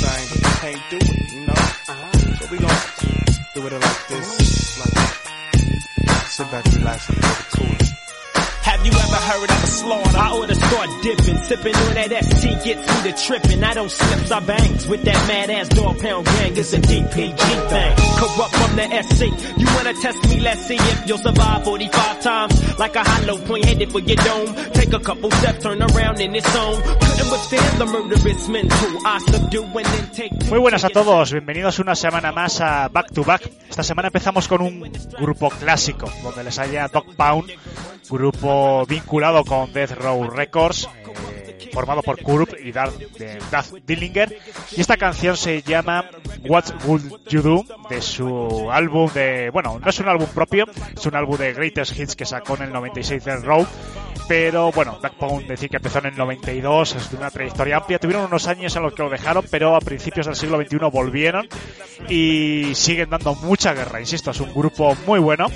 Thing, but they can't do it, you know. So we gon' do it like this, like sit back, relax, and get it cool. Have you ever heard of a slaughter? I oughta start dipping, sipping on that ST gets me to tripping. I don't slips, I bangs with that mad ass dog pound gang. It's a DPG thing. Corrupt from the SC. You wanna test me? Let's see if you'll survive 45 times. Like a hollow point headed for your dome. A couple steps, turn around in its zone. Couldn't withstand the murderous take. Muy buenas a todos, bienvenidos una semana más a Back to Back. Esta semana empezamos con un grupo clásico, donde les haya Dog Pound, grupo vinculado con Death Row Records, formado por Kurup y Darth, Dillinger. Y esta canción se llama What Would You Do, de su álbum de, bueno, no es un álbum propio, es un álbum de Greatest Hits que sacó en el 96 Death Row. Pero bueno, Pound decir que empezó en el 92, es de una trayectoria amplia. Tuvieron unos años en los que lo dejaron, pero a principios del siglo XXI volvieron y siguen dando mucha guerra. Insisto, es un grupo muy bueno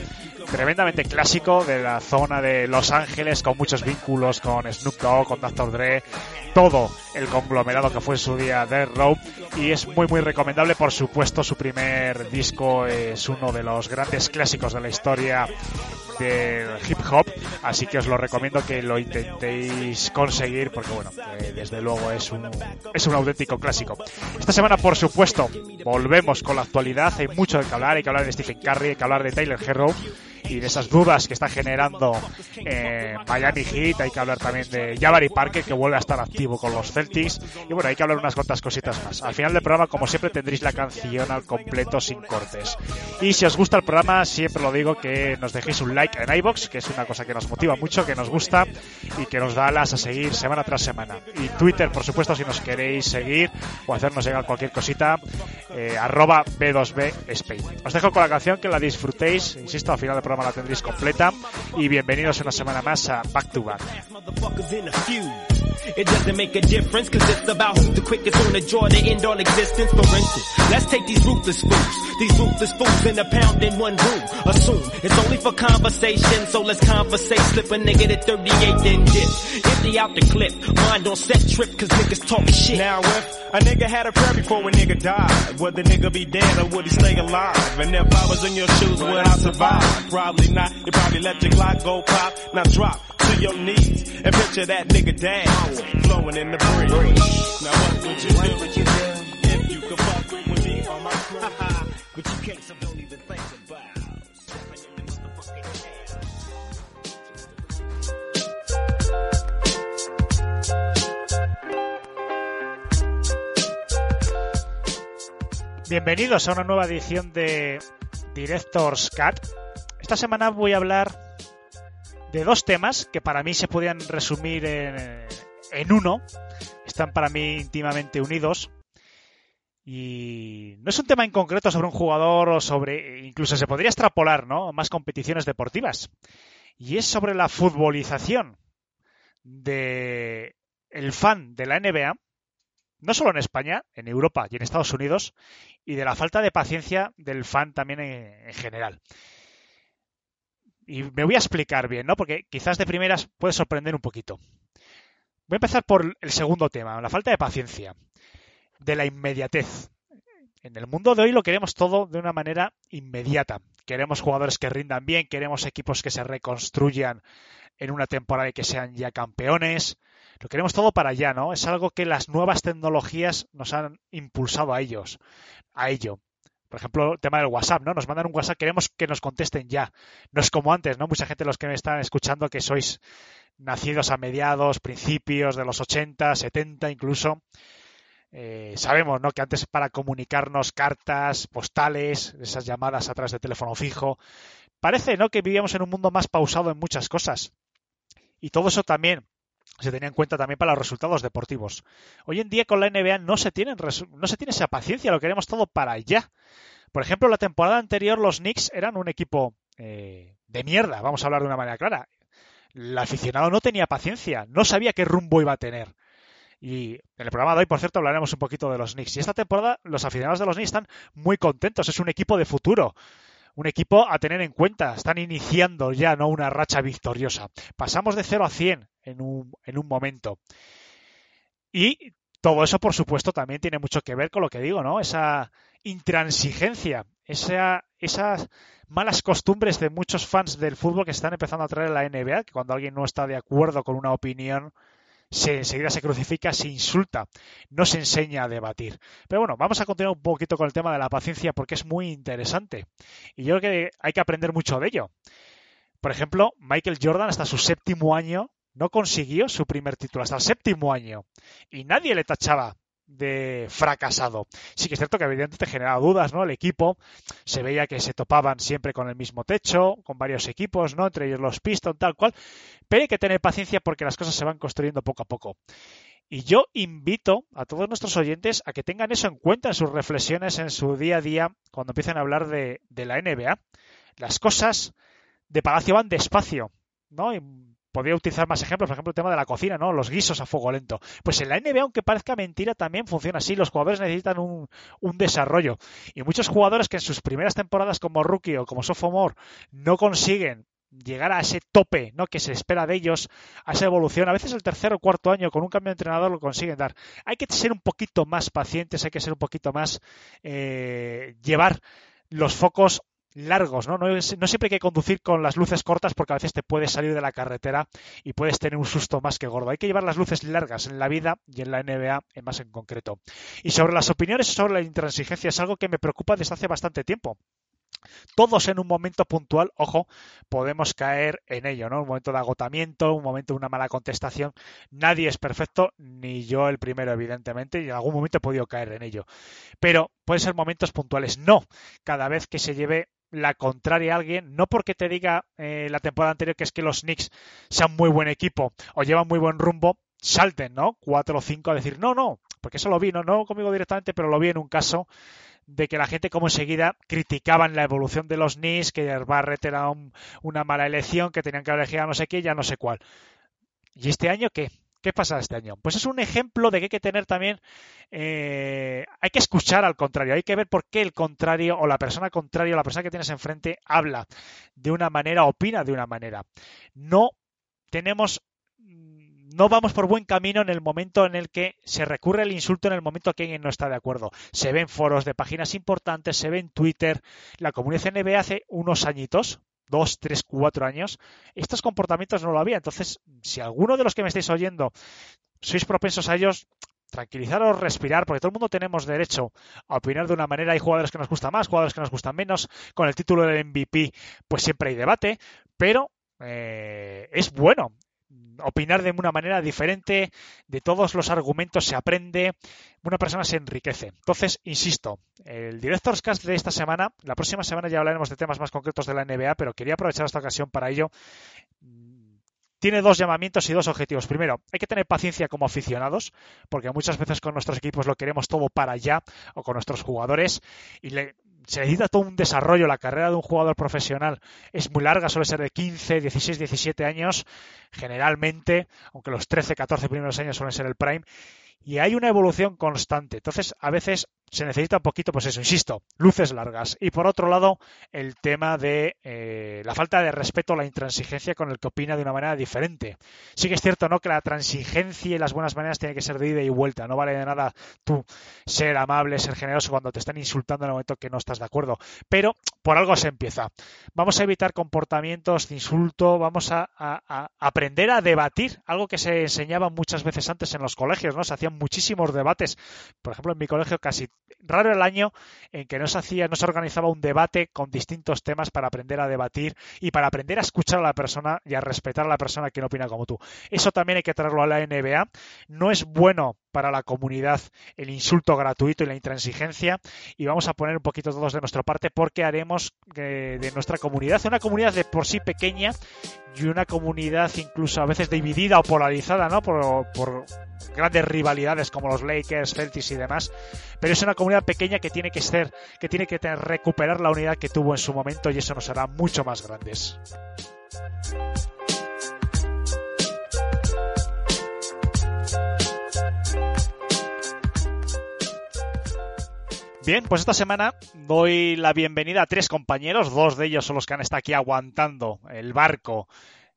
tremendamente clásico de la zona de Los Ángeles, con muchos vínculos con Snoop Dogg, con Dr. Dre, todo el conglomerado que fue en su día de Rope y es muy muy recomendable, por supuesto su primer disco es uno de los grandes clásicos de la historia del hip hop, así que os lo recomiendo que lo intentéis conseguir porque bueno, eh, desde luego es un, es un auténtico clásico. Esta semana, por supuesto, volvemos con la actualidad, hay mucho de que hablar, hay que hablar de Stephen Curry, hay que hablar de Tyler Herro y de esas dudas que está generando eh, Miami Heat, hay que hablar también de Jabari Parker que vuelve a estar activo con los Celtics y bueno, hay que hablar unas cuantas cositas más. Al final del programa, como siempre, tendréis la canción al completo sin cortes. Y si os gusta el programa, siempre lo digo que nos dejéis un like en iBox, que es una cosa que nos motiva mucho, que nos gusta y que nos da alas a seguir semana tras semana. Y Twitter, por supuesto, si nos queréis seguir o hacernos llegar cualquier cosita, eh, arroba B2B Spain. Os dejo con la canción, que la disfrutéis, insisto, al final del programa la tendréis completa y bienvenidos una semana más a Back to Back. It doesn't make a difference, cause it's about who's the quickest on the draw to end all existence. For instance, let's take these ruthless fools. These ruthless fools in a pound in one room. Assume it's only for conversation, so let's conversate. Slip a nigga to 38 then dip. Empty out the clip. Mind on set trip, cause niggas talk shit. Now if a nigga had a prayer before a nigga died, would the nigga be dead or would he stay alive? And if I was in your shoes, would I survive? Probably not. You probably let your Glock go pop. Now drop to your knees and picture that nigga down, flowing in the. Bienvenidos a una nueva edición de Director's Cut. Esta semana voy a hablar de dos temas que para mí se podrían resumir en, en uno. Están para mí íntimamente unidos. Y no es un tema en concreto sobre un jugador o sobre, incluso se podría extrapolar, ¿no? Más competiciones deportivas. Y es sobre la futbolización de el fan de la NBA, no solo en España, en Europa y en Estados Unidos, y de la falta de paciencia del fan también en, en general. Y me voy a explicar bien, ¿no? Porque quizás de primeras puede sorprender un poquito. Voy a empezar por el segundo tema, la falta de paciencia, de la inmediatez. En el mundo de hoy lo queremos todo de una manera inmediata. Queremos jugadores que rindan bien, queremos equipos que se reconstruyan en una temporada y que sean ya campeones. Lo queremos todo para allá, ¿no? Es algo que las nuevas tecnologías nos han impulsado a ellos, a ello. Por ejemplo, el tema del WhatsApp, ¿no? Nos mandan un WhatsApp, queremos que nos contesten ya. No es como antes, ¿no? Mucha gente, los que me están escuchando, que sois nacidos a mediados, principios de los 80, 70 incluso, eh, sabemos ¿no? que antes para comunicarnos cartas, postales, esas llamadas a través de teléfono fijo, parece ¿no? que vivíamos en un mundo más pausado en muchas cosas. Y todo eso también se tenía en cuenta también para los resultados deportivos. Hoy en día con la NBA no se, no se tiene esa paciencia, lo queremos todo para allá. Por ejemplo, la temporada anterior los Knicks eran un equipo eh, de mierda, vamos a hablar de una manera clara. El aficionado no tenía paciencia, no sabía qué rumbo iba a tener. Y en el programa de hoy, por cierto, hablaremos un poquito de los Knicks. Y esta temporada los aficionados de los Knicks están muy contentos. Es un equipo de futuro. Un equipo a tener en cuenta. Están iniciando ya no una racha victoriosa. Pasamos de 0 a 100 en un, en un momento. Y todo eso, por supuesto, también tiene mucho que ver con lo que digo, ¿no? Esa intransigencia, esa, esas malas costumbres de muchos fans del fútbol que están empezando a traer la NBA, que cuando alguien no está de acuerdo con una opinión, se, enseguida se crucifica, se insulta, no se enseña a debatir. Pero bueno, vamos a continuar un poquito con el tema de la paciencia porque es muy interesante y yo creo que hay que aprender mucho de ello. Por ejemplo, Michael Jordan hasta su séptimo año no consiguió su primer título, hasta el séptimo año, y nadie le tachaba de fracasado. Sí que es cierto que evidentemente generaba dudas, ¿no? El equipo se veía que se topaban siempre con el mismo techo, con varios equipos, ¿no? Entre ellos los Pistons, tal cual. Pero hay que tener paciencia porque las cosas se van construyendo poco a poco. Y yo invito a todos nuestros oyentes a que tengan eso en cuenta en sus reflexiones, en su día a día, cuando empiecen a hablar de, de la NBA. Las cosas de Palacio van despacio, ¿no? Podría utilizar más ejemplos, por ejemplo, el tema de la cocina, ¿no? Los guisos a fuego lento. Pues en la NBA, aunque parezca mentira, también funciona así. Los jugadores necesitan un, desarrollo. Y muchos jugadores que en sus primeras temporadas como rookie o como sophomore no consiguen llegar a ese tope ¿no? que se espera de ellos, a esa evolución. A veces el tercer o cuarto año con un cambio de entrenador lo consiguen dar. Hay que ser un poquito más pacientes, hay que ser un poquito más eh, llevar los focos largos, ¿no? No, siempre hay que conducir con las luces cortas porque a veces te puedes salir de la carretera y puedes tener un susto más que gordo. Hay que llevar las luces largas en la vida y en la NBA en más en concreto. Y sobre las opiniones sobre la intransigencia es algo que me preocupa desde hace bastante tiempo. Todos en un momento puntual, ojo, podemos caer en ello, ¿no? Un momento de agotamiento, un momento de una mala contestación. Nadie es perfecto, ni yo el primero, evidentemente, y en algún momento he podido caer en ello. Pero pueden ser momentos puntuales. No, cada vez que se lleve la contraria a alguien, no porque te diga eh, la temporada anterior que es que los Knicks sean muy buen equipo o llevan muy buen rumbo, salten, ¿no? Cuatro o cinco a decir, no, no, porque eso lo vi, no, no conmigo directamente, pero lo vi en un caso de que la gente como enseguida criticaban la evolución de los Knicks, que Barrett era una mala elección, que tenían que elegir a no sé qué, ya no sé cuál. ¿Y este año qué? ¿Qué pasa este año? Pues es un ejemplo de que hay que tener también, eh, hay que escuchar al contrario, hay que ver por qué el contrario o la persona contraria o la persona que tienes enfrente habla de una manera, opina de una manera. No tenemos no vamos por buen camino en el momento en el que se recurre al insulto en el momento que alguien no está de acuerdo. Se ven foros de páginas importantes, se ve en Twitter. La comunidad NBA hace unos añitos, dos, tres, cuatro años, estos comportamientos no lo había. Entonces, si alguno de los que me estáis oyendo sois propensos a ellos, tranquilizaros, respirar, porque todo el mundo tenemos derecho a opinar de una manera. Hay jugadores que nos gustan más, jugadores que nos gustan menos. Con el título del MVP, pues siempre hay debate, pero eh, es bueno opinar de una manera diferente, de todos los argumentos se aprende, una persona se enriquece. Entonces, insisto, el Director's Cast de esta semana, la próxima semana ya hablaremos de temas más concretos de la NBA, pero quería aprovechar esta ocasión para ello. Tiene dos llamamientos y dos objetivos. Primero, hay que tener paciencia como aficionados, porque muchas veces con nuestros equipos lo queremos todo para allá, o con nuestros jugadores, y le, se necesita todo un desarrollo. La carrera de un jugador profesional es muy larga, suele ser de 15, 16, 17 años, generalmente, aunque los 13, 14 primeros años suelen ser el prime, y hay una evolución constante. Entonces, a veces se necesita un poquito, pues eso, insisto, luces largas. Y por otro lado, el tema de eh, la falta de respeto, la intransigencia con el que opina de una manera diferente. Sí que es cierto, ¿no? Que la transigencia y las buenas maneras tienen que ser de ida y vuelta. No vale de nada tú ser amable, ser generoso cuando te están insultando en el momento que no estás de acuerdo. Pero por algo se empieza. Vamos a evitar comportamientos de insulto, vamos a, a aprender a debatir, algo que se enseñaba muchas veces antes en los colegios, ¿no? Se hacían muchísimos debates. Por ejemplo, en mi colegio casi raro el año en que no se hacía, no se organizaba un debate con distintos temas para aprender a debatir y para aprender a escuchar a la persona y a respetar a la persona que no opina como tú. Eso también hay que traerlo a la NBA. No es bueno para la comunidad el insulto gratuito y la intransigencia y vamos a poner un poquito todos de nuestra parte porque haremos eh, de nuestra comunidad una comunidad de por sí pequeña y una comunidad incluso a veces dividida o polarizada, ¿no? Por, por grandes rivalidades como los Lakers, Celtics y demás, pero es una comunidad pequeña que tiene que ser, que tiene que recuperar la unidad que tuvo en su momento y eso nos hará mucho más grandes. Bien, pues esta semana doy la bienvenida a tres compañeros, dos de ellos son los que han estado aquí aguantando el barco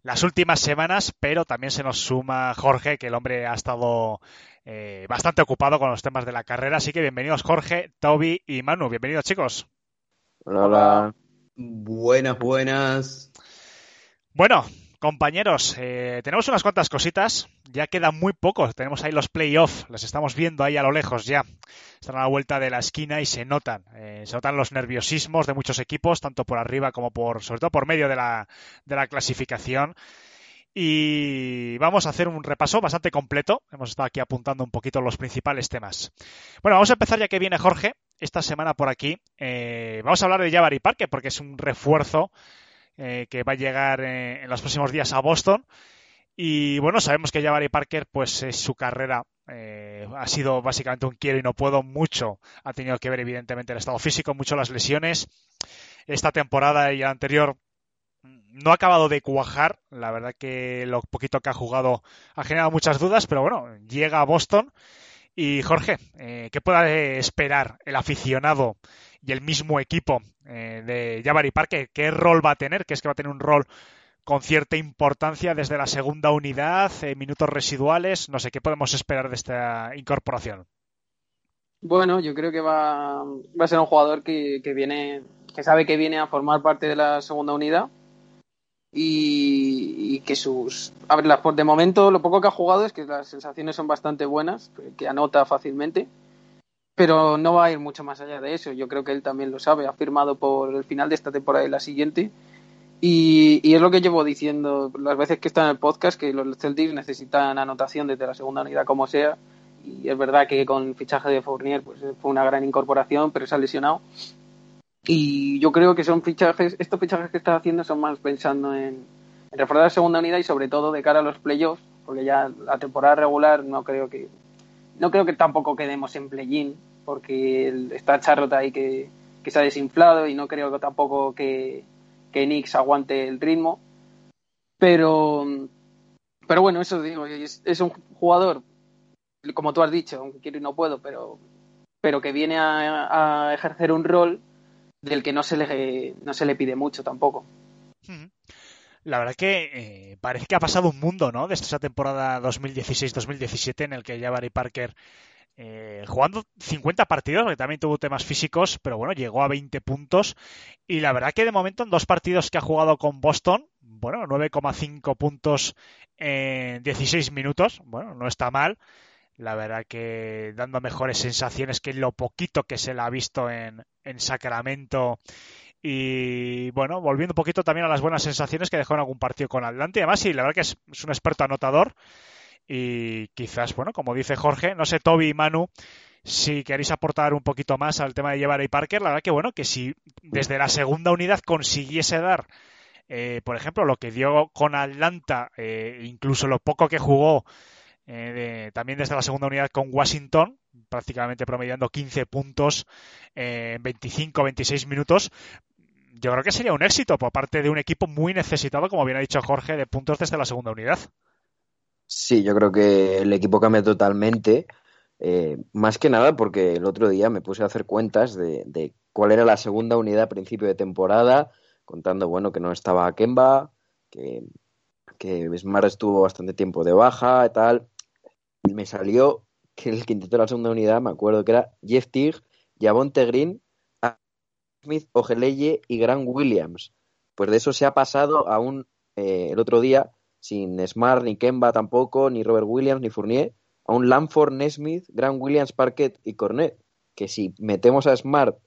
las últimas semanas, pero también se nos suma Jorge, que el hombre ha estado eh, bastante ocupado con los temas de la carrera. Así que bienvenidos Jorge, Toby y Manu. Bienvenidos chicos. Hola, hola. Buenas, buenas. Bueno, compañeros, eh, tenemos unas cuantas cositas. Ya quedan muy pocos. Tenemos ahí los playoffs. Los estamos viendo ahí a lo lejos ya. Están a la vuelta de la esquina y se notan. Eh, se notan los nerviosismos de muchos equipos, tanto por arriba como por, sobre todo por medio de la, de la clasificación. Y vamos a hacer un repaso bastante completo. Hemos estado aquí apuntando un poquito los principales temas. Bueno, vamos a empezar ya que viene Jorge esta semana por aquí. Eh, vamos a hablar de Jabari Parque porque es un refuerzo eh, que va a llegar eh, en los próximos días a Boston. Y bueno, sabemos que Jabari Parker, pues su carrera eh, ha sido básicamente un quiero y no puedo. Mucho ha tenido que ver, evidentemente, el estado físico, mucho las lesiones. Esta temporada y la anterior no ha acabado de cuajar. La verdad que lo poquito que ha jugado ha generado muchas dudas, pero bueno, llega a Boston. Y Jorge, ¿qué puede esperar el aficionado y el mismo equipo eh, de Jabari Parker, ¿qué rol va a tener? Que es que va a tener un rol con cierta importancia desde la segunda unidad, eh, minutos residuales, no sé, ¿qué podemos esperar de esta incorporación? Bueno, yo creo que va, va a ser un jugador que, viene, que sabe que viene a formar parte de la segunda unidad y, que sus... A ver, de momento lo poco que ha jugado es que las sensaciones son bastante buenas, que anota fácilmente pero no va a ir mucho más allá de eso. Yo creo que él también lo sabe. Ha firmado por el final de esta temporada y la siguiente. Y, y, es lo que llevo diciendo las veces que está en el podcast, que los Celtics necesitan anotación desde la segunda unidad como sea. Y es verdad que con el fichaje de Fournier pues, fue una gran incorporación, pero se ha lesionado. Y yo creo que son fichajes, estos fichajes que está haciendo son más pensando en, en reforzar la segunda unidad y sobre todo de cara a los playoffs, porque ya la temporada regular no creo que no creo que tampoco quedemos en play-in, porque está Charlotte ahí que, que, se ha desinflado y no creo que tampoco que, que Knicks aguante el ritmo. Pero, pero bueno, eso digo, es, un jugador, como tú has dicho, aunque quiero y no puedo, pero, pero que viene a ejercer un rol del que no se le, no se le pide mucho tampoco. La verdad que eh, parece que ha pasado un mundo, ¿no? Desde esa temporada 2016-2017 en el que Jabari Parker eh, jugando 50 partidos, que también tuvo temas físicos, pero bueno, llegó a 20 puntos. Y la verdad que de momento en dos partidos que ha jugado con Boston, bueno, 9,5 puntos en 16 minutos, bueno, no está mal. La verdad que dando mejores sensaciones que lo poquito que se le ha visto en, en Sacramento y bueno, volviendo un poquito también a las buenas sensaciones que dejó en algún partido con Atlante. Además, sí, la verdad que es, es un experto anotador. Y quizás, bueno, como dice Jorge, no sé, Toby y Manu, si queréis aportar un poquito más al tema de llevar a Parker, la verdad que bueno, que si desde la segunda unidad consiguiese dar, eh, por ejemplo, lo que dio con Atlanta, eh, incluso lo poco que jugó eh, de, también desde la segunda unidad con Washington, prácticamente promediando 15 puntos en 25, 26 minutos, yo creo que sería un éxito por parte de un equipo muy necesitado, como bien ha dicho Jorge, de puntos desde la segunda unidad. Sí, yo creo que el equipo cambia totalmente. Eh, más que nada porque el otro día me puse a hacer cuentas de, de, cuál era la segunda unidad a principio de temporada, contando, bueno, que no estaba Kemba, que, que Smart estuvo bastante tiempo de baja y tal. Me salió que el quinteto de la segunda unidad, me acuerdo que era Jeff Tigg, Javonte Green, Smith, Ogeleye y Grant Williams. Pues de eso se ha pasado a un, eh, el otro día, sin Smart, ni Kemba tampoco, ni Robert Williams, ni Fournier, a un Lamford, Nesmith, Grant Williams, Parkett y Cornet. que si metemos a Smart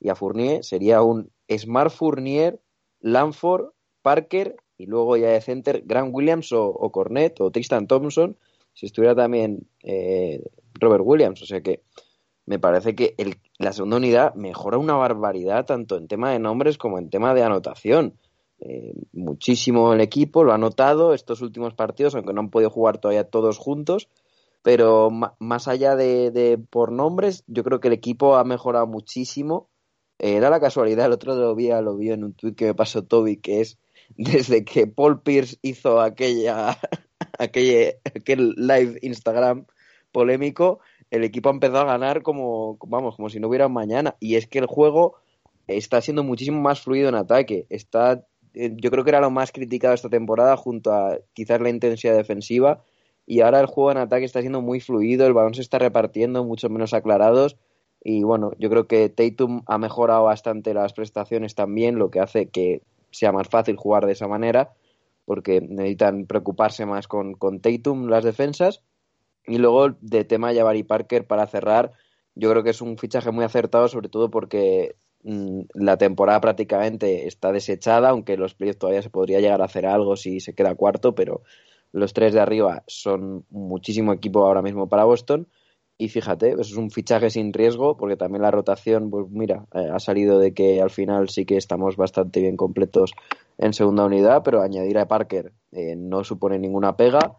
y a Fournier sería un Smart Fournier, Lanford, Parker y luego ya de center Grant Williams o, Cornet o Tristan Thompson si estuviera también eh, Robert Williams. O sea que me parece que la segunda unidad mejora una barbaridad tanto en tema de nombres como en tema de anotación. Eh, muchísimo el equipo, lo ha notado estos últimos partidos, aunque no han podido jugar todavía todos juntos, pero más allá de, por nombres, yo creo que el equipo ha mejorado muchísimo. Eh, era la casualidad, el otro día lo vi en un tweet que me pasó Toby, que es desde que Paul Pierce hizo aquella, aquel, live Instagram polémico, el equipo ha empezado a ganar como, vamos, como si no hubiera mañana. Y es que el juego está siendo muchísimo más fluido en ataque. Está, eh, yo creo que era lo más criticado esta temporada junto a quizás la intensidad defensiva. Y ahora el juego en ataque está siendo muy fluido, el balón se está repartiendo, mucho menos aclarados. Y bueno, yo creo que Tatum ha mejorado bastante las prestaciones también, lo que hace que sea más fácil jugar de esa manera, porque necesitan preocuparse más con, con Tatum las defensas y luego de tema Jabari Parker para cerrar, yo creo que es un fichaje muy acertado, sobre todo porque mm, la temporada prácticamente está desechada, aunque los playoffs todavía se podría llegar a hacer algo si se queda cuarto, pero los tres de arriba son muchísimo equipo ahora mismo para Boston. Y fíjate, eso es un fichaje sin riesgo, porque también la rotación, pues mira, eh, ha salido de que al final sí que estamos bastante bien completos en segunda unidad, pero añadir a Parker eh, no supone ninguna pega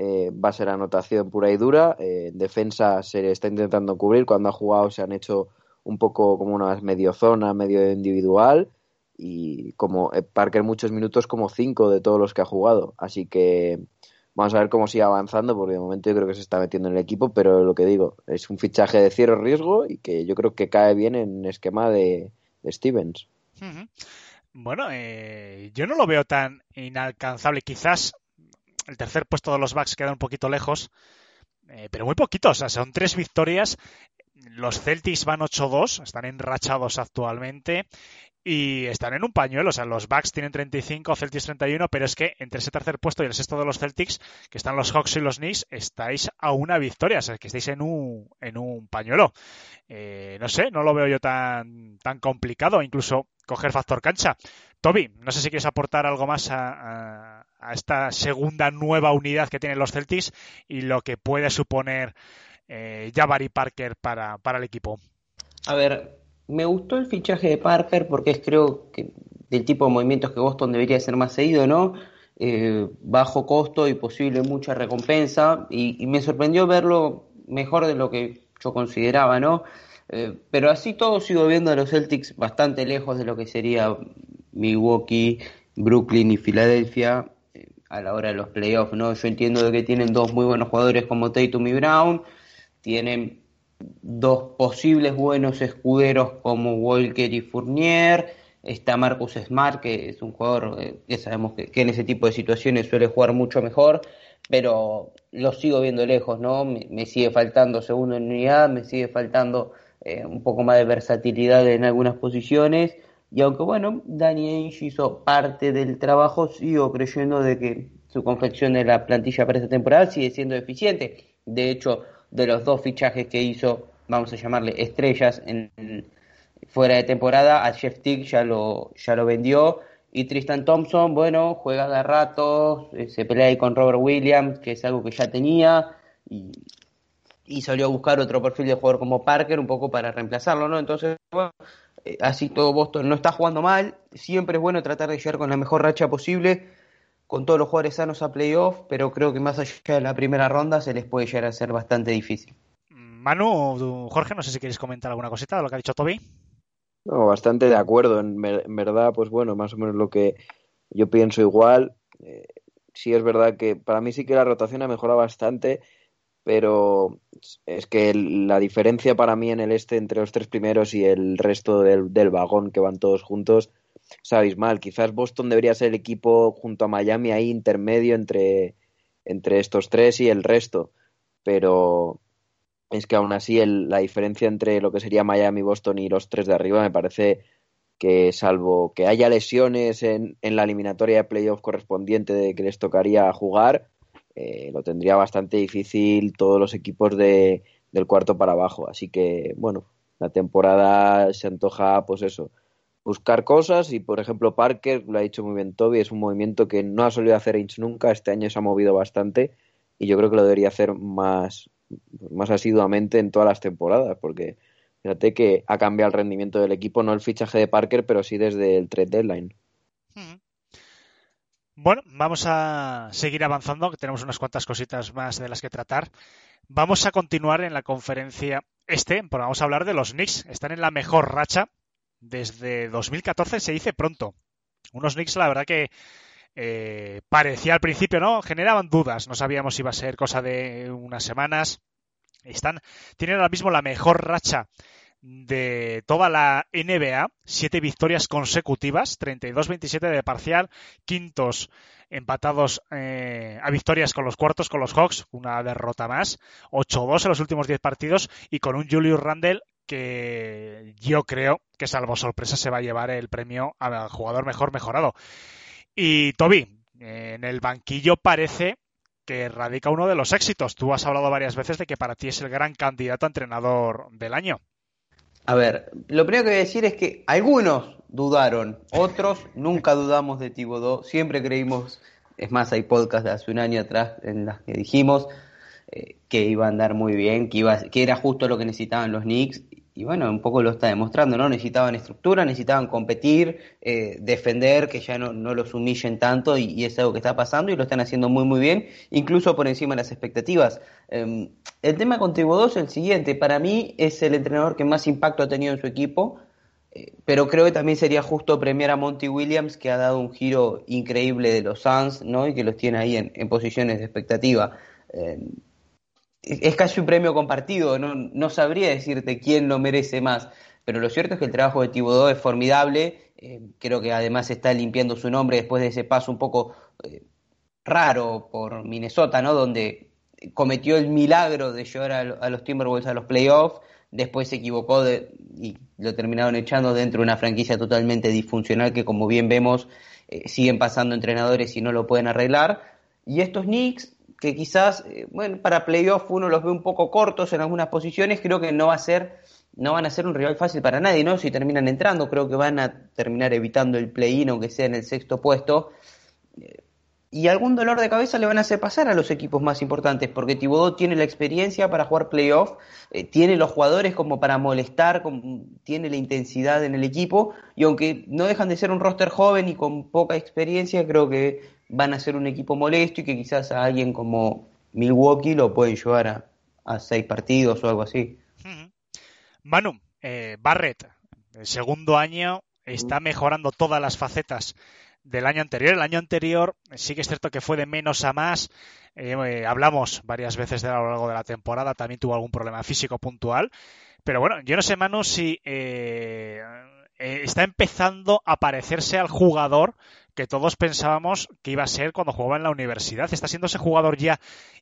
eh, va a ser anotación pura y dura. Eh, defensa se está intentando cubrir. Cuando ha jugado se han hecho un poco como una medio zona, medio individual. Y como eh, Parker muchos minutos como cinco de todos los que ha jugado. Así que vamos a ver cómo sigue avanzando porque de momento yo creo que se está metiendo en el equipo. Pero lo que digo, es un fichaje de cierto riesgo y que yo creo que cae bien en esquema de, Stevens. Bueno, yo no lo veo tan inalcanzable. Quizás el tercer puesto de los Bucks queda un poquito lejos, eh, pero muy poquito. O sea, son tres victorias. Los Celtics van 8-2, están enrachados actualmente y están en un pañuelo. O sea, los Bucks tienen 35, Celtics 31, pero es que entre ese tercer puesto y el sexto de los Celtics, que están los Hawks y los Knicks, estáis a una victoria. O sea, que estáis en un, en un pañuelo. Eh, no sé, no lo veo yo tan, tan complicado. Incluso coger factor cancha. Toby, no sé si quieres aportar algo más a, esta segunda nueva unidad que tienen los Celtics y lo que puede suponer eh, Jabari Parker para, para el equipo. A ver, me gustó el fichaje de Parker porque es creo que del tipo de movimientos que Boston debería ser más seguido, ¿no? Eh, bajo costo y posible mucha recompensa y, me sorprendió verlo mejor de lo que yo consideraba, ¿no? Eh, pero así todo sigo viendo a los Celtics bastante lejos de lo que sería Milwaukee, Brooklyn y Filadelfia eh, a la hora de los playoffs, ¿no? Yo entiendo de que tienen dos muy buenos jugadores como Tatum y Brown, tienen dos posibles buenos escuderos como Walker y Fournier, está Marcus Smart, que es un jugador eh, que sabemos que, en ese tipo de situaciones suele jugar mucho mejor, pero lo sigo viendo lejos, ¿no? Me, sigue faltando segunda unidad, me sigue faltando eh, un poco más de versatilidad en algunas posiciones y aunque bueno, Danny Ainge hizo parte del trabajo, sigo creyendo de que su confección de la plantilla para esta temporada sigue siendo eficiente. De hecho, de los dos fichajes que hizo, vamos a llamarle estrellas en, fuera de temporada, a Jeff Tick ya lo, ya lo vendió. Y Tristan Thompson, bueno, juega de ratos, eh, se pelea ahí con Robert Williams, que es algo que ya tenía, y, y salió a buscar otro perfil de jugador como Parker, un poco para reemplazarlo, ¿no? Entonces, bueno, eh, así todo Boston no está jugando mal. Siempre es bueno tratar de llegar con la mejor racha posible, con todos los jugadores sanos a playoff, pero creo que más allá de la primera ronda se les puede llegar a ser bastante difícil. Manu, Jorge, no sé si quieres comentar alguna cosita de lo que ha dicho Toby. No, bastante de acuerdo. En, verdad, pues bueno, más o menos lo que yo pienso igual. Eh, sí es verdad que para mí sí que la rotación ha mejorado bastante pero es que la diferencia para mí en el este entre los tres primeros y el resto del, vagón que van todos juntos es abismal. Quizás Boston debería ser el equipo junto a Miami ahí intermedio entre, entre estos tres y el resto, pero es que aún así la diferencia entre lo que sería Miami, Boston y los tres de arriba me parece que salvo que haya lesiones en, en la eliminatoria de playoff correspondiente de que les tocaría jugar, eh, lo tendría bastante difícil todos los equipos de, del cuarto para abajo. Así que, bueno, La temporada se antoja, pues eso, buscar cosas y, por ejemplo, Parker, lo ha dicho muy bien Toby, es un movimiento que no ha solido hacer Inch nunca, este año se ha movido bastante y yo creo que lo debería hacer más, más asiduamente en todas las temporadas, porque fíjate que ha cambiado el rendimiento del equipo, no el fichaje de Parker, pero sí desde el trade deadline. Bueno, vamos a seguir avanzando, que tenemos unas cuantas cositas más de las que tratar. Vamos a continuar en la conferencia este, porque vamos a hablar de los Knicks. Están en la mejor racha desde 2014 se dice pronto. Unos Knicks, la verdad que eh, parecía al principio, ¿no? Generaban dudas. No sabíamos si iba a ser cosa de unas semanas. Están, tienen ahora mismo la mejor racha de toda la NBA, siete victorias consecutivas, 32-27 de parcial, quintos empatados eh, a victorias con los cuartos, con los Hawks, una derrota más, 8-2 en los últimos 10 partidos y con un Julius Randle que yo creo que salvo sorpresa se va a llevar el premio al jugador mejor mejorado. Y Toby, en el banquillo parece que radica uno de los éxitos. Tú has hablado varias veces de que para ti es el gran candidato a entrenador del año. A ver, lo primero que voy a decir es que algunos dudaron, otros nunca dudamos de Tibodó, siempre creímos, es más, hay podcast de hace un año atrás en las que dijimos eh, que iba a andar muy bien, que, iba, que era justo lo que necesitaban los Knicks y bueno, un poco lo está demostrando, ¿no? Necesitaban estructura, necesitaban competir, eh, defender, que ya no, no los humillen tanto y, es algo que está pasando y lo están haciendo muy muy bien, incluso por encima de las expectativas. Em, el tema con Tibodó es el siguiente, para mí es el entrenador que más impacto ha tenido en su equipo, eh, pero creo que también sería justo premiar a Monty Williams, que ha dado un giro increíble de los Suns, ¿no? Y que los tiene ahí en, en posiciones de expectativa. Es casi un premio compartido, no, sabría decirte quién lo merece más, pero lo cierto es que el trabajo de Tibodó es formidable, eh, creo que además está limpiando su nombre después de ese paso un poco eh, raro por Minnesota, ¿no? Donde cometió el milagro de llevar a, los Timberwolves a los playoffs, después se equivocó y lo terminaron echando dentro de una franquicia totalmente disfuncional que como bien vemos eh, siguen pasando entrenadores y no lo pueden arreglar. Y estos Knicks que quizás, eh, bueno, para playoff uno los ve un poco cortos en algunas posiciones, creo que no va a ser, no van a ser un rival fácil para nadie, ¿no? Si terminan entrando, creo que van a terminar evitando el play-in, aunque sea en el sexto puesto. Y algún dolor de cabeza le van a hacer pasar a los equipos más importantes, porque Tibodó tiene la experiencia para jugar playoff, eh, tiene los jugadores como para molestar, tiene la intensidad en el equipo, y aunque no dejan de ser un roster joven y con poca experiencia, creo que van a ser un equipo molesto y que quizás a alguien como Milwaukee lo pueden llevar a, seis partidos o algo así. Manu, eh, Barrett, el segundo año, está mejorando todas las facetas del año anterior. El año anterior sí que es cierto que fue de menos a más. Eh, eh, hablamos varias veces a lo largo de la temporada, también tuvo algún problema físico puntual. Pero bueno, yo no sé, Manu, si está empezando a parecerse al jugador que todos pensábamos que iba a ser cuando jugaba en la universidad. ¿Está siendo ese jugador ya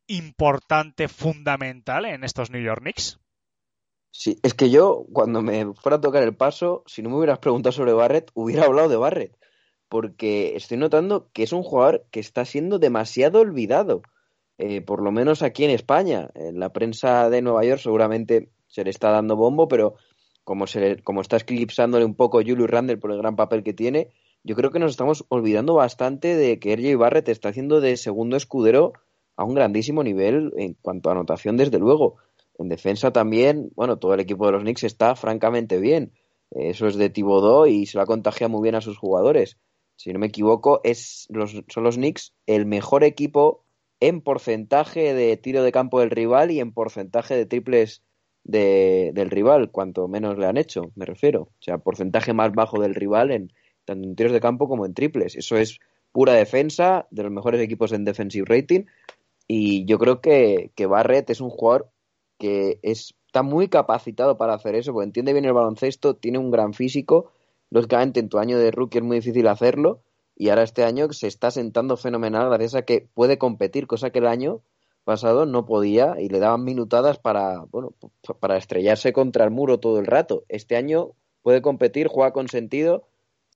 importante, fundamental en estos New York Knicks? Sí, es que yo, cuando me fuera a tocar el paso, si no me hubieras preguntado sobre Barrett, hubiera hablado de Barrett. Porque estoy notando que es un jugador que está siendo demasiado olvidado. Eh, por lo menos aquí en España. En la prensa de Nueva York seguramente se le está dando bombo, pero como, se como está eclipsándole un poco Julius Randle por el gran papel que tiene, yo creo que nos estamos olvidando bastante de que RJ Barrett está haciendo de segundo escudero a un grandísimo nivel en cuanto a anotación, desde luego. En defensa también, bueno, todo el equipo de los Knicks está francamente bien. Eso es de Thibodeau y se lo ha contagiado muy bien a sus jugadores. Si no me equivoco, es son los Knicks el mejor equipo en porcentaje de tiro de campo del rival y en porcentaje de triples del rival, cuanto menos le han hecho, me refiero. O sea, porcentaje más bajo del rival en, tanto en tiros de campo como en triples. Eso es pura defensa, de los mejores equipos en defensive rating. Y yo creo que, que Barrett es un jugador que está muy capacitado para hacer eso, porque entiende bien el baloncesto, tiene un gran físico. Lógicamente, en tu año de rookie es muy difícil hacerlo. Y ahora este año se está sentando fenomenal gracias a que puede competir, cosa que el año pasado no podía y le daban minutadas para, bueno, para estrellarse contra el muro todo el rato. Este año puede competir, juega con sentido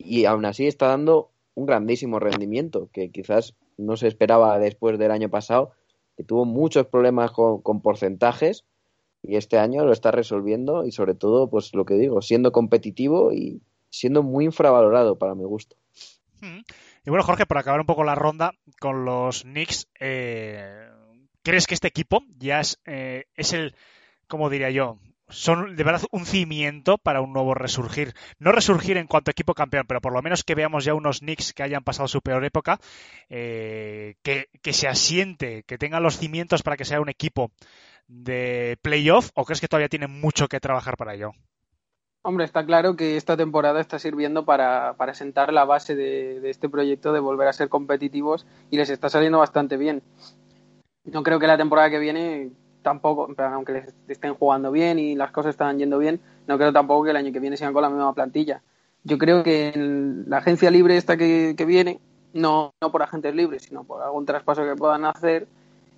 y aún así está dando un grandísimo rendimiento que quizás no se esperaba después del año pasado, que tuvo muchos problemas con, porcentajes y este año lo está resolviendo y sobre todo, pues lo que digo, siendo competitivo y siendo muy infravalorado para mi gusto. Mm. Y bueno, Jorge, para acabar un poco la ronda con los Knicks, eh, ¿crees que este equipo ya es, eh, es el, como diría yo, son de verdad un cimiento para un nuevo resurgir. No resurgir en cuanto equipo campeón, pero por lo menos que veamos ya unos Knicks que hayan pasado su peor época, eh, que, se asiente, que tengan los cimientos para que sea un equipo de playoff, o crees que todavía tienen mucho que trabajar para ello? Hombre, está claro que esta temporada está sirviendo para, para sentar la base de, este proyecto de volver a ser competitivos y les está saliendo bastante bien. No creo que la temporada que viene tampoco, aunque les estén jugando bien y las cosas están yendo bien, no creo tampoco que el año que viene sigan con la misma plantilla. Yo creo que la agencia libre esta que, que viene, no, no por agentes libres, sino por algún traspaso que puedan hacer,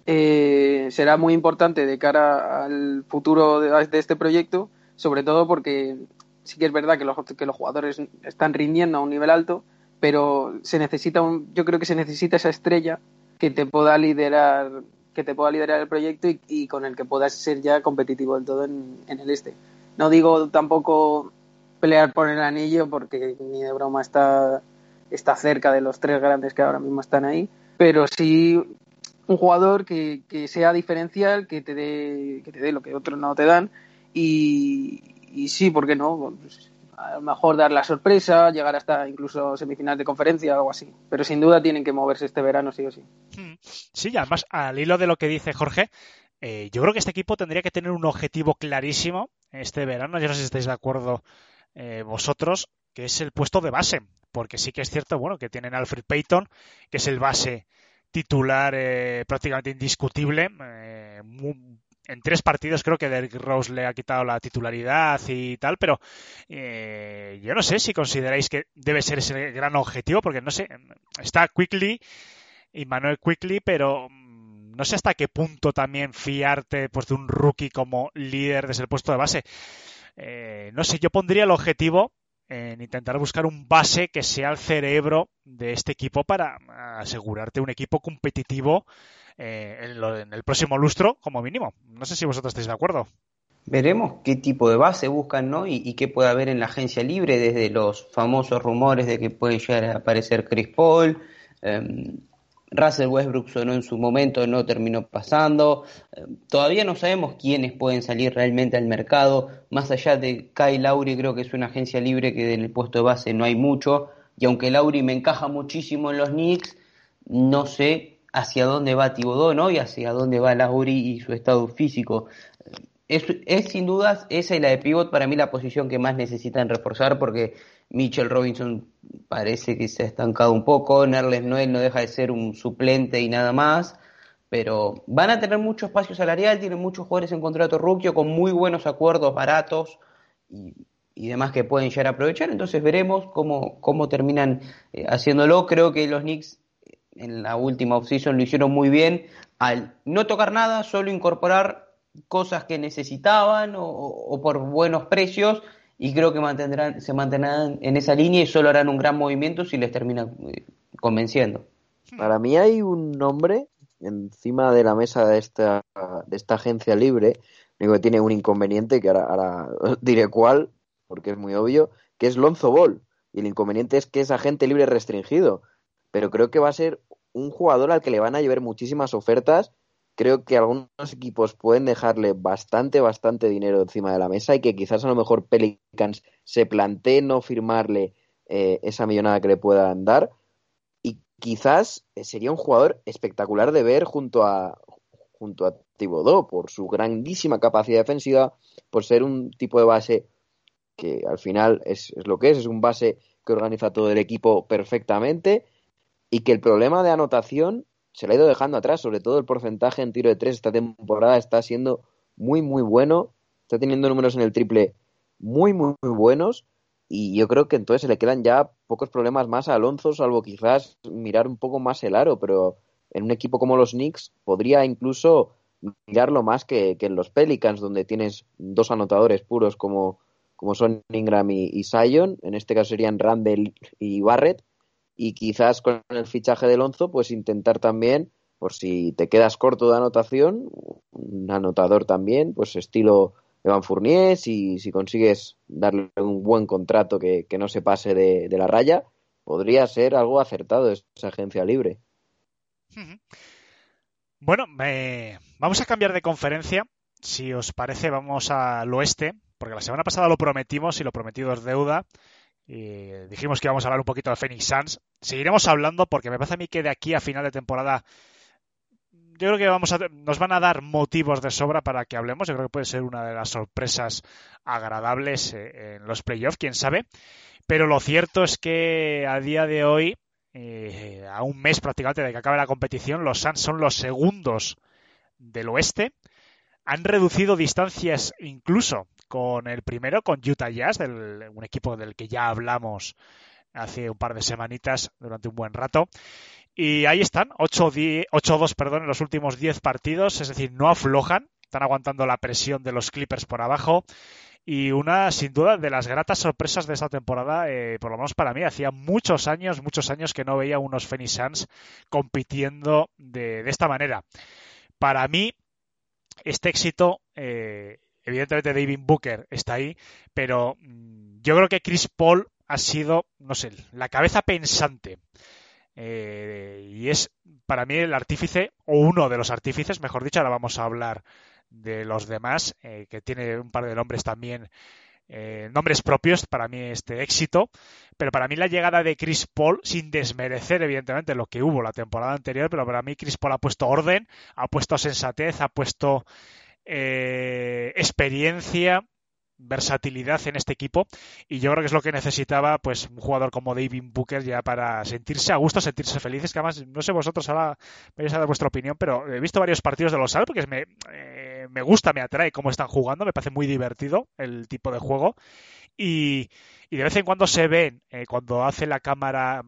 eh, será muy importante de cara al futuro de, de, este proyecto, sobre todo porque sí que es verdad que los, que los jugadores están rindiendo a un nivel alto, pero se necesita un, yo creo que se necesita esa estrella que te pueda liderar que te pueda liderar el proyecto y, con el que puedas ser ya competitivo del todo en, el este. No digo tampoco pelear por el anillo porque ni de broma está, está cerca de los tres grandes que ahora mismo están ahí, pero sí un jugador que, que sea diferencial, que te dé que te dé lo que otros no te dan y, y sí, ¿por qué no? Pues, a lo mejor dar la sorpresa, llegar hasta incluso semifinal de conferencia o algo así. Pero sin duda tienen que moverse este verano, sí o sí. Sí, y además, al hilo de lo que dice Jorge, eh, yo creo que este equipo tendría que tener un objetivo clarísimo este verano. Yo no sé si estáis de acuerdo eh, vosotros, que es el puesto de base. Porque sí que es cierto, bueno, que tienen Alfred Payton, que es el base titular eh, prácticamente indiscutible, muy, en tres partidos creo que Derrick Rose le ha quitado la titularidad y tal, pero eh, yo no sé si consideráis que debe ser ese gran objetivo, porque no sé, está Quickly y Manuel Quickly, pero mm, no sé hasta qué punto también fiarte pues, de un rookie como líder desde el puesto de base. Eh, no sé, yo pondría el objetivo en intentar buscar un base que sea el cerebro de este equipo para asegurarte un equipo competitivo eh, en, el próximo lustro como mínimo. No sé si vosotros estáis de acuerdo. Veremos qué tipo de base buscan, ¿no? Y, qué puede haber en la agencia libre, desde los famosos rumores de que puede llegar a aparecer Chris Paul. Eh, Russell Westbrook sonó en su momento, no terminó pasando. Eh, todavía no sabemos quiénes pueden salir realmente al mercado. Más allá de Kyle Lowry, creo que es una agencia libre que en el puesto de base no hay mucho. Y aunque Lowry me encaja muchísimo en los Knicks, no sé hacia dónde va Tibodó, ¿no? Y hacia dónde va Lauri y su estado físico. Es, es, sin dudas esa y la de pivot para mí la posición que más necesitan reforzar porque Mitchell Robinson parece que se ha estancado un poco, Nerles Noel no deja de ser un suplente y nada más, pero van a tener mucho espacio salarial, tienen muchos jugadores en contrato rookie con muy buenos acuerdos baratos y, demás que pueden llegar a aprovechar, entonces veremos cómo, cómo terminan eh, haciéndolo, creo que los Knicks en la última offseason lo hicieron muy bien al no tocar nada, solo incorporar cosas que necesitaban o por buenos precios y creo que mantendrán, se mantendrán en esa línea y solo harán un gran movimiento si les termina eh, convenciendo. Para mí hay un nombre encima de la mesa de esta, de esta agencia libre, digo que tiene un inconveniente que ahora, ahora diré cuál, porque es muy obvio, que es Lonzo Ball. Y el inconveniente es que es agente libre restringido pero creo que va a ser un jugador al que le van a llevar muchísimas ofertas. Creo que algunos equipos pueden dejarle bastante, bastante dinero encima de la mesa y que quizás a lo mejor Pelicans se plantee no firmarle eh, esa millonada que le puedan dar. Y quizás sería un jugador espectacular de ver junto a, junto a Thibodeau por su grandísima capacidad defensiva, por ser un tipo de base que al final es, es lo que es, es un base que organiza todo el equipo perfectamente y que el problema de anotación se le ha ido dejando atrás, sobre todo el porcentaje en tiro de tres esta temporada está siendo muy, muy bueno, está teniendo números en el triple muy, muy, buenos. Y yo creo que entonces se le quedan ya pocos problemas más a Alonso, salvo quizás mirar un poco más el aro, pero en un equipo como los Knicks podría incluso mirarlo más que, que en los Pelicans, donde tienes dos anotadores puros como, como son Ingram y, Zion, en este caso serían Randall y Barrett, y quizás con el fichaje de Alonso pues intentar también por si te quedas corto de anotación, un anotador también, pues estilo Evan Fournier, si, si consigues darle un buen contrato que, que no se pase de, de, la raya, podría ser algo acertado esa agencia libre. Bueno, eh, vamos a cambiar de conferencia. Si os parece, vamos al oeste, porque la semana pasada lo prometimos y lo prometido es deuda. Y dijimos que íbamos a hablar un poquito de Phoenix Suns. Seguiremos hablando porque me parece a mí que de aquí a final de temporada yo creo que vamos a, nos van a dar motivos de sobra para que hablemos. Yo creo que puede ser una de las sorpresas agradables eh, en los playoffs, quién sabe. Pero lo cierto es que a día de hoy, eh, a un mes prácticamente de que acabe la competición, los Suns son los segundos del oeste. Han reducido distancias incluso con el primero, con Utah Jazz, un equipo del que ya hablamos hace un par de semanitas durante un buen rato. Y ahí están, 8-2 perdón, en los últimos 10 partidos, es decir, no aflojan, están aguantando la presión de los Clippers por abajo. Y una, sin duda, de las gratas sorpresas de esta temporada, eh, por lo menos para mí, hacía muchos años, muchos años que no veía unos Phoenix Suns compitiendo de esta manera. Para mí, este éxito, eh, evidentemente David Booker está ahí, pero mm, yo creo que Chris Paul ha sido, no sé, la cabeza pensante. Eh, y es para mí el artífice, o uno de los artífices, mejor dicho, ahora vamos a hablar de los demás, eh, que tiene un par de nombres también, eh, nombres propios para mí este éxito, pero para mí la llegada de Chris Paul, sin desmerecer evidentemente lo que hubo la temporada anterior, pero para mí Chris Paul ha puesto orden, ha puesto sensatez, ha puesto experiencia, versatilidad en este equipo y yo creo que es lo que necesitaba pues un jugador como David Booker ya para sentirse a gusto, sentirse felices, que además no sé vosotros ahora vais a dar vuestra opinión, pero he visto varios partidos de los Al porque me, eh, me gusta, me atrae cómo están jugando, me parece muy divertido el tipo de juego y, y de vez en cuando se ven eh, cuando hace la cámara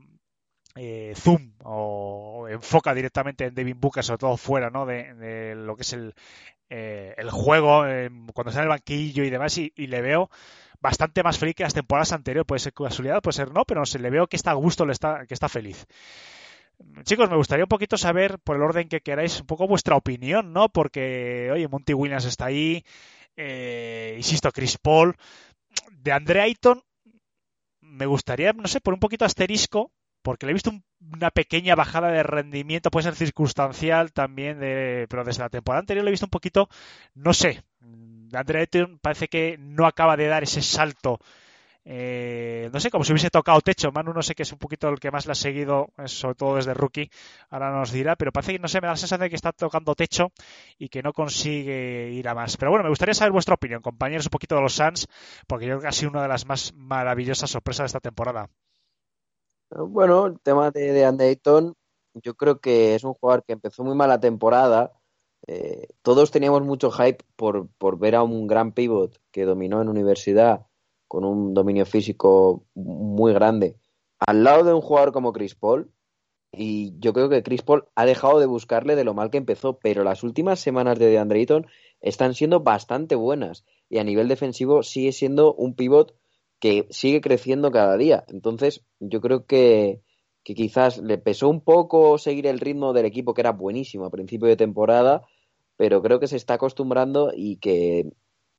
eh, zoom o enfoca directamente en David Booker, sobre todo fuera ¿no? de, de lo que es el, eh, el juego, eh, cuando está en el banquillo y demás, y, le veo bastante más feliz que las temporadas anteriores. Puede ser casualidad, puede ser no, pero no sé, le veo que está a gusto, que está feliz. Chicos, me gustaría un poquito saber, por el orden que queráis, un poco vuestra opinión, ¿no? Porque, oye, Monty Williams está ahí, eh, insisto, Chris Paul. De Andre Ayton, me gustaría, no sé, por un poquito asterisco, porque le he visto un, una pequeña bajada de rendimiento, puede ser circunstancial también, de, pero desde la temporada anterior le he visto un poquito, no sé, Andre Ayton parece que no acaba de dar ese salto. Eh, no sé, como si hubiese tocado techo. Manu no sé que es un poquito el que más le ha seguido, sobre todo desde rookie, ahora nos dirá, pero parece que no sé, me da la sensación de que está tocando techo y que no consigue ir a más. Pero bueno, me gustaría saber vuestra opinión, compañeros, un poquito de los Suns, porque yo creo que ha sido una de las más maravillosas sorpresas de esta temporada. Bueno, el tema de, de yo creo que es un jugador que empezó muy mal la temporada. Eh, todos teníamos mucho hype por, por ver a un gran pivot que dominó en universidad con un dominio físico muy grande al lado de un jugador como Chris Paul. Y yo creo que Chris Paul ha dejado de buscarle de lo mal que empezó, pero las últimas semanas de DeAndre están siendo bastante buenas. Y a nivel defensivo sigue siendo un pivot que sigue creciendo cada día. Entonces, yo creo que, que quizás le pesó un poco seguir el ritmo del equipo, que era buenísimo a principio de temporada, pero creo que se está acostumbrando y que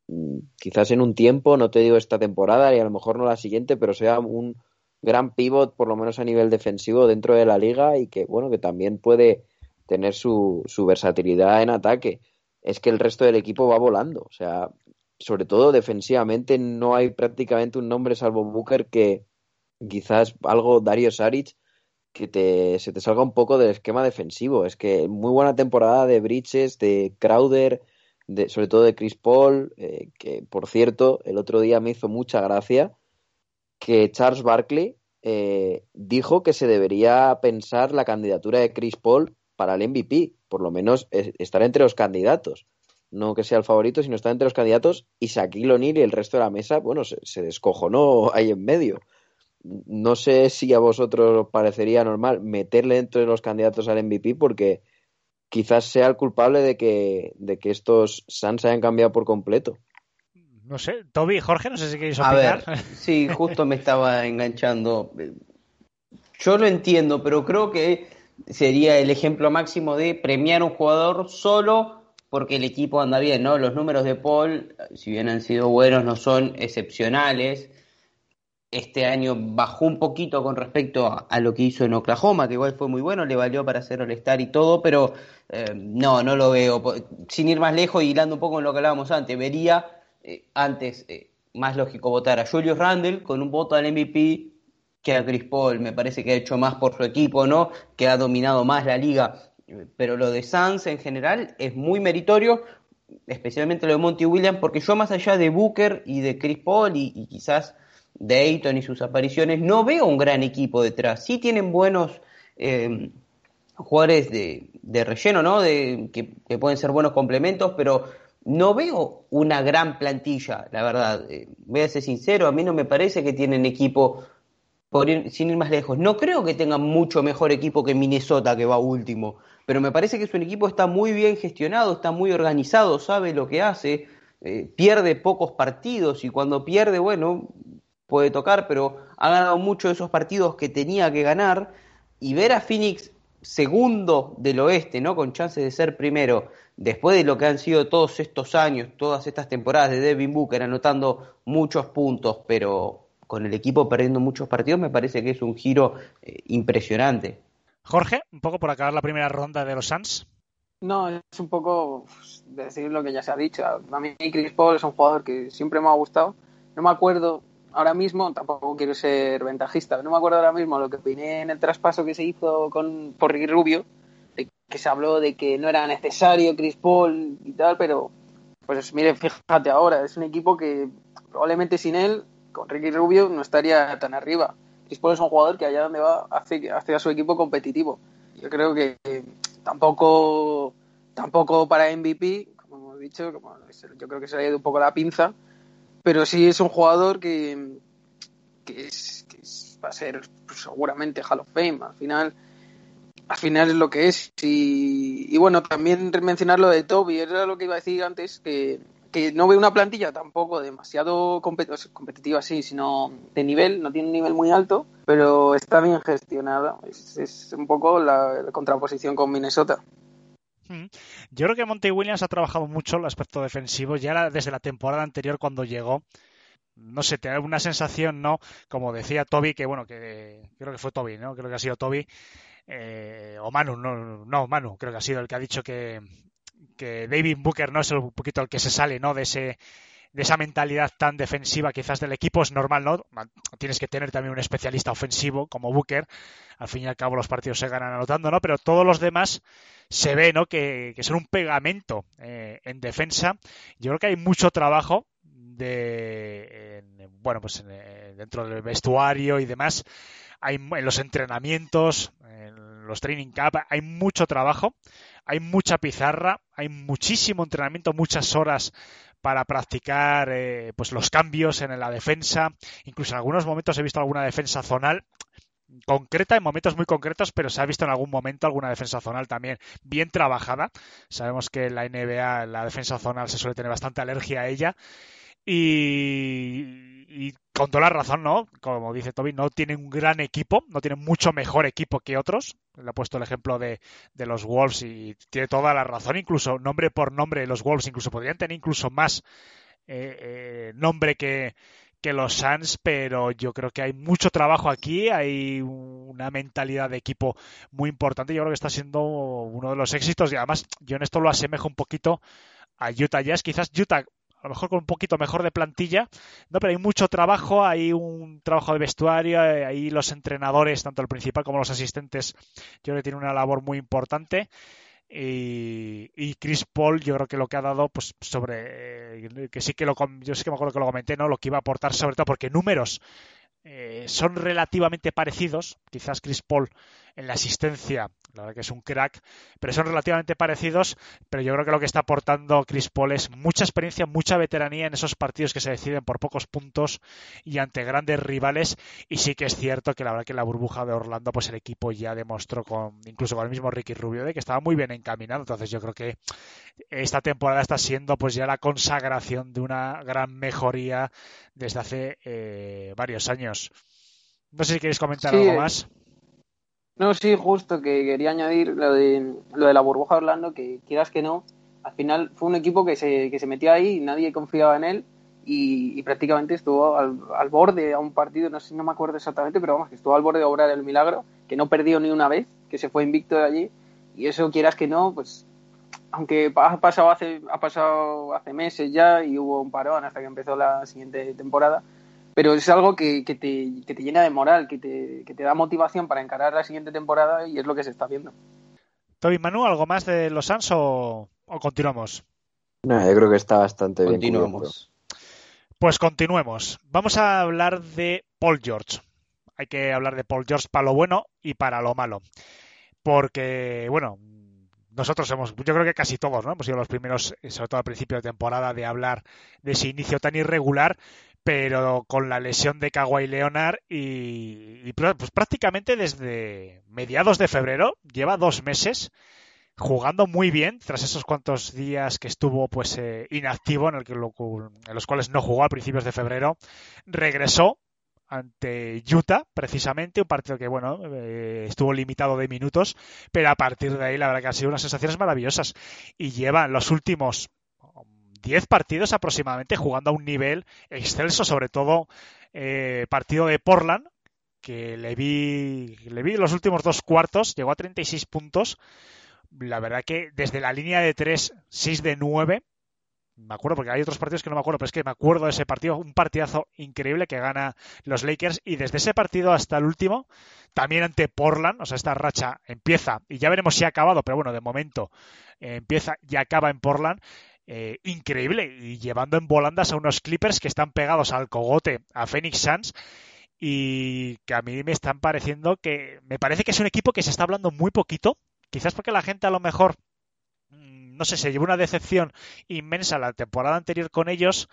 mm, quizás en un tiempo, no te digo esta temporada y a lo mejor no la siguiente, pero sea un gran pivot, por lo menos a nivel defensivo, dentro de la liga y que, bueno, que también puede tener su, su versatilidad en ataque. Es que el resto del equipo va volando. O sea, sobre todo defensivamente, no hay prácticamente un nombre salvo Booker que quizás algo Dario Saric que te, se te salga un poco del esquema defensivo. Es que muy buena temporada de Bridges, de Crowder, de, sobre todo de Chris Paul, eh, que por cierto, el otro día me hizo mucha gracia que Charles Barkley eh, dijo que se debería pensar la candidatura de Chris Paul para el MVP, por lo menos es, estar entre los candidatos no que sea el favorito, sino está entre los candidatos y Shaquille O'Neal y el resto de la mesa, bueno, se, se descojonó ahí en medio. No sé si a vosotros os parecería normal meterle dentro de los candidatos al MVP porque quizás sea el culpable de que, de que estos Suns hayan cambiado por completo. No sé, Toby, Jorge, no sé si queréis opinar. A ver, sí, justo me estaba enganchando. Yo lo entiendo, pero creo que sería el ejemplo máximo de premiar a un jugador solo porque el equipo anda bien, ¿no? Los números de Paul, si bien han sido buenos, no son excepcionales. Este año bajó un poquito con respecto a, lo que hizo en Oklahoma, que igual fue muy bueno, le valió para hacer All-Star y todo, pero eh, no, no lo veo. Sin ir más lejos y hilando un poco en lo que hablábamos antes, vería eh, antes eh, más lógico votar a Julius Randle con un voto al MVP que a Chris Paul. Me parece que ha hecho más por su equipo, ¿no? Que ha dominado más la liga. Pero lo de Suns en general es muy meritorio, especialmente lo de Monty Williams, porque yo más allá de Booker y de Chris Paul y, quizás de Ayton y sus apariciones, no veo un gran equipo detrás. Sí tienen buenos eh, jugadores de, relleno, ¿no? De, que, pueden ser buenos complementos, pero no veo una gran plantilla, la verdad. Eh, voy a ser sincero, a mí no me parece que tienen equipo sin ir más lejos, no creo que tengan mucho mejor equipo que Minnesota, que va último, pero me parece que su equipo está muy bien gestionado, está muy organizado, sabe lo que hace, eh, pierde pocos partidos y cuando pierde, bueno, puede tocar, pero ha ganado muchos de esos partidos que tenía que ganar y ver a Phoenix segundo del oeste, ¿no? Con chances de ser primero, después de lo que han sido todos estos años, todas estas temporadas de Devin Booker anotando muchos puntos, pero con el equipo perdiendo muchos partidos, me parece que es un giro eh, impresionante. Jorge, un poco por acabar la primera ronda de los Suns. No, es un poco pues, decir lo que ya se ha dicho. A mí Chris Paul es un jugador que siempre me ha gustado. No me acuerdo ahora mismo, tampoco quiero ser ventajista, no me acuerdo ahora mismo lo que opiné en el traspaso que se hizo con, por Ricky Rubio, de que se habló de que no era necesario Chris Paul y tal, pero pues mire, fíjate ahora, es un equipo que probablemente sin él con Ricky Rubio no estaría tan arriba. Chris es un jugador que allá donde va hace, hace a su equipo competitivo. Yo creo que tampoco, tampoco para MVP, como hemos dicho, yo creo que se le ha ido un poco la pinza, pero sí es un jugador que, que, es, va a ser seguramente Hall of Fame. Al final, al final es lo que es. Y, y bueno, también mencionar lo de Toby, era lo que iba a decir antes, que que no ve una plantilla tampoco demasiado competitiva, sí, sino de nivel, no tiene un nivel muy alto, pero está bien gestionada. Es, un poco la, contraposición con Minnesota. Mm. Yo creo que Monty Williams ha trabajado mucho el aspecto defensivo ya desde la temporada anterior cuando llegó. No sé, te da una sensación, ¿no? Como decía Toby, que bueno, que creo que fue Toby, ¿no? Creo que ha sido Toby. Eh, o Manu, no, no, Manu, creo que ha sido el que ha dicho que, que David Booker no es un poquito el que se sale, ¿no? De ese de esa mentalidad tan defensiva quizás del equipo es normal, ¿no? Tienes que tener también un especialista ofensivo como Booker. Al fin y al cabo los partidos se ganan anotando, ¿no? Pero todos los demás se ve, ¿no? Que, son un pegamento eh, en defensa. Yo creo que hay mucho trabajo de, bueno, pues dentro del vestuario y demás. Hay en los entrenamientos, los training camp, hay mucho trabajo hay mucha pizarra, hay muchísimo entrenamiento, muchas horas para practicar eh, pues los cambios en la defensa. Incluso en algunos momentos he visto alguna defensa zonal concreta en momentos muy concretos, pero se ha visto en algún momento alguna defensa zonal también bien trabajada. Sabemos que la NBA la defensa zonal se suele tener bastante alergia a ella y, con toda la razón, ¿no? Como dice Toby, no tienen un gran equipo, no tienen mucho mejor equipo que otros. Le ha puesto el ejemplo de, los Wolves y tiene toda la razón, incluso nombre por nombre, los Wolves incluso podrían tener incluso más eh, eh, nombre que, que los Suns, pero yo creo que hay mucho trabajo aquí, hay una mentalidad de equipo muy importante. Yo creo que está siendo uno de los éxitos y además yo en esto lo asemejo un poquito a Utah Jazz. Quizás Utah a lo mejor con un poquito mejor de plantilla, no, pero hay mucho trabajo, hay un trabajo de vestuario, eh, ahí los entrenadores, tanto el principal como los asistentes, yo creo que tienen una labor muy importante. Y, Chris Paul yo creo que lo que ha dado pues sobre eh, que sí que lo yo sí que me acuerdo que lo comenté no lo que iba a aportar sobre todo porque números eh, son relativamente parecidos. Quizás Chris Paul en la asistencia la verdad que es un crack, pero son relativamente parecidos, pero yo creo que lo que está aportando Chris Paul es mucha experiencia, mucha veteranía en esos partidos que se deciden por pocos puntos y ante grandes rivales, y sí que es cierto que la verdad que la burbuja de Orlando, pues el equipo ya demostró con, incluso con el mismo Ricky Rubio, de que estaba muy bien encaminado, entonces yo creo que esta temporada está siendo pues ya la consagración de una gran mejoría desde hace eh, varios años. No sé si queréis comentar algo más. No, sí, justo que quería añadir lo de, lo de la burbuja de Orlando, que quieras que no, al final fue un equipo que se, que se metió ahí y nadie confiaba en él y, y prácticamente estuvo al, al, borde a un partido, no sé, no me acuerdo exactamente, pero vamos, que estuvo al borde de obrar el milagro, que no perdió ni una vez, que se fue invicto de allí y eso quieras que no, pues aunque ha pasado hace, ha pasado hace meses ya y hubo un parón hasta que empezó la siguiente temporada, pero es algo que, que, te, que te, llena de moral, que te, que te, da motivación para encarar la siguiente temporada y es lo que se está viendo. Toby Manu, ¿algo más de los Suns o, o, continuamos? No, yo creo que está bastante bien. Continuamos. Pues continuemos. Vamos a hablar de Paul George. Hay que hablar de Paul George para lo bueno y para lo malo. Porque, bueno, nosotros hemos, yo creo que casi todos, ¿no? Hemos sido los primeros, sobre todo al principio de temporada, de hablar de ese inicio tan irregular, pero con la lesión de Kawhi Leonard y, pues prácticamente desde mediados de febrero, lleva dos meses jugando muy bien tras esos cuantos días que estuvo pues eh, inactivo en, el que lo, en los cuales no jugó a principios de febrero regresó ante Utah precisamente un partido que bueno eh, estuvo limitado de minutos pero a partir de ahí la verdad que han sido unas sensaciones maravillosas. Y lleva los últimos 10 partidos aproximadamente jugando a un nivel excelso, sobre todo eh, partido de Portland, que le vi, le vi los últimos dos cuartos, llegó a 36 puntos. La verdad que desde la línea de 3, 6 de 9, me acuerdo porque hay otros partidos que no me acuerdo, pero es que me acuerdo de ese partido, un partidazo increíble que gana los Lakers y desde ese partido hasta el último, también ante Portland, o sea, esta racha empieza y ya veremos si ha acabado, pero bueno, de momento eh, empieza y acaba en Portland eh, increíble y llevando en volandas a unos Clippers que están pegados al cogote a Phoenix Suns y que a mí me están pareciendo que me parece que es un equipo que se está hablando muy poquito, quizás porque la gente a lo mejor mm, no sé, se llevó una decepción inmensa la temporada anterior con ellos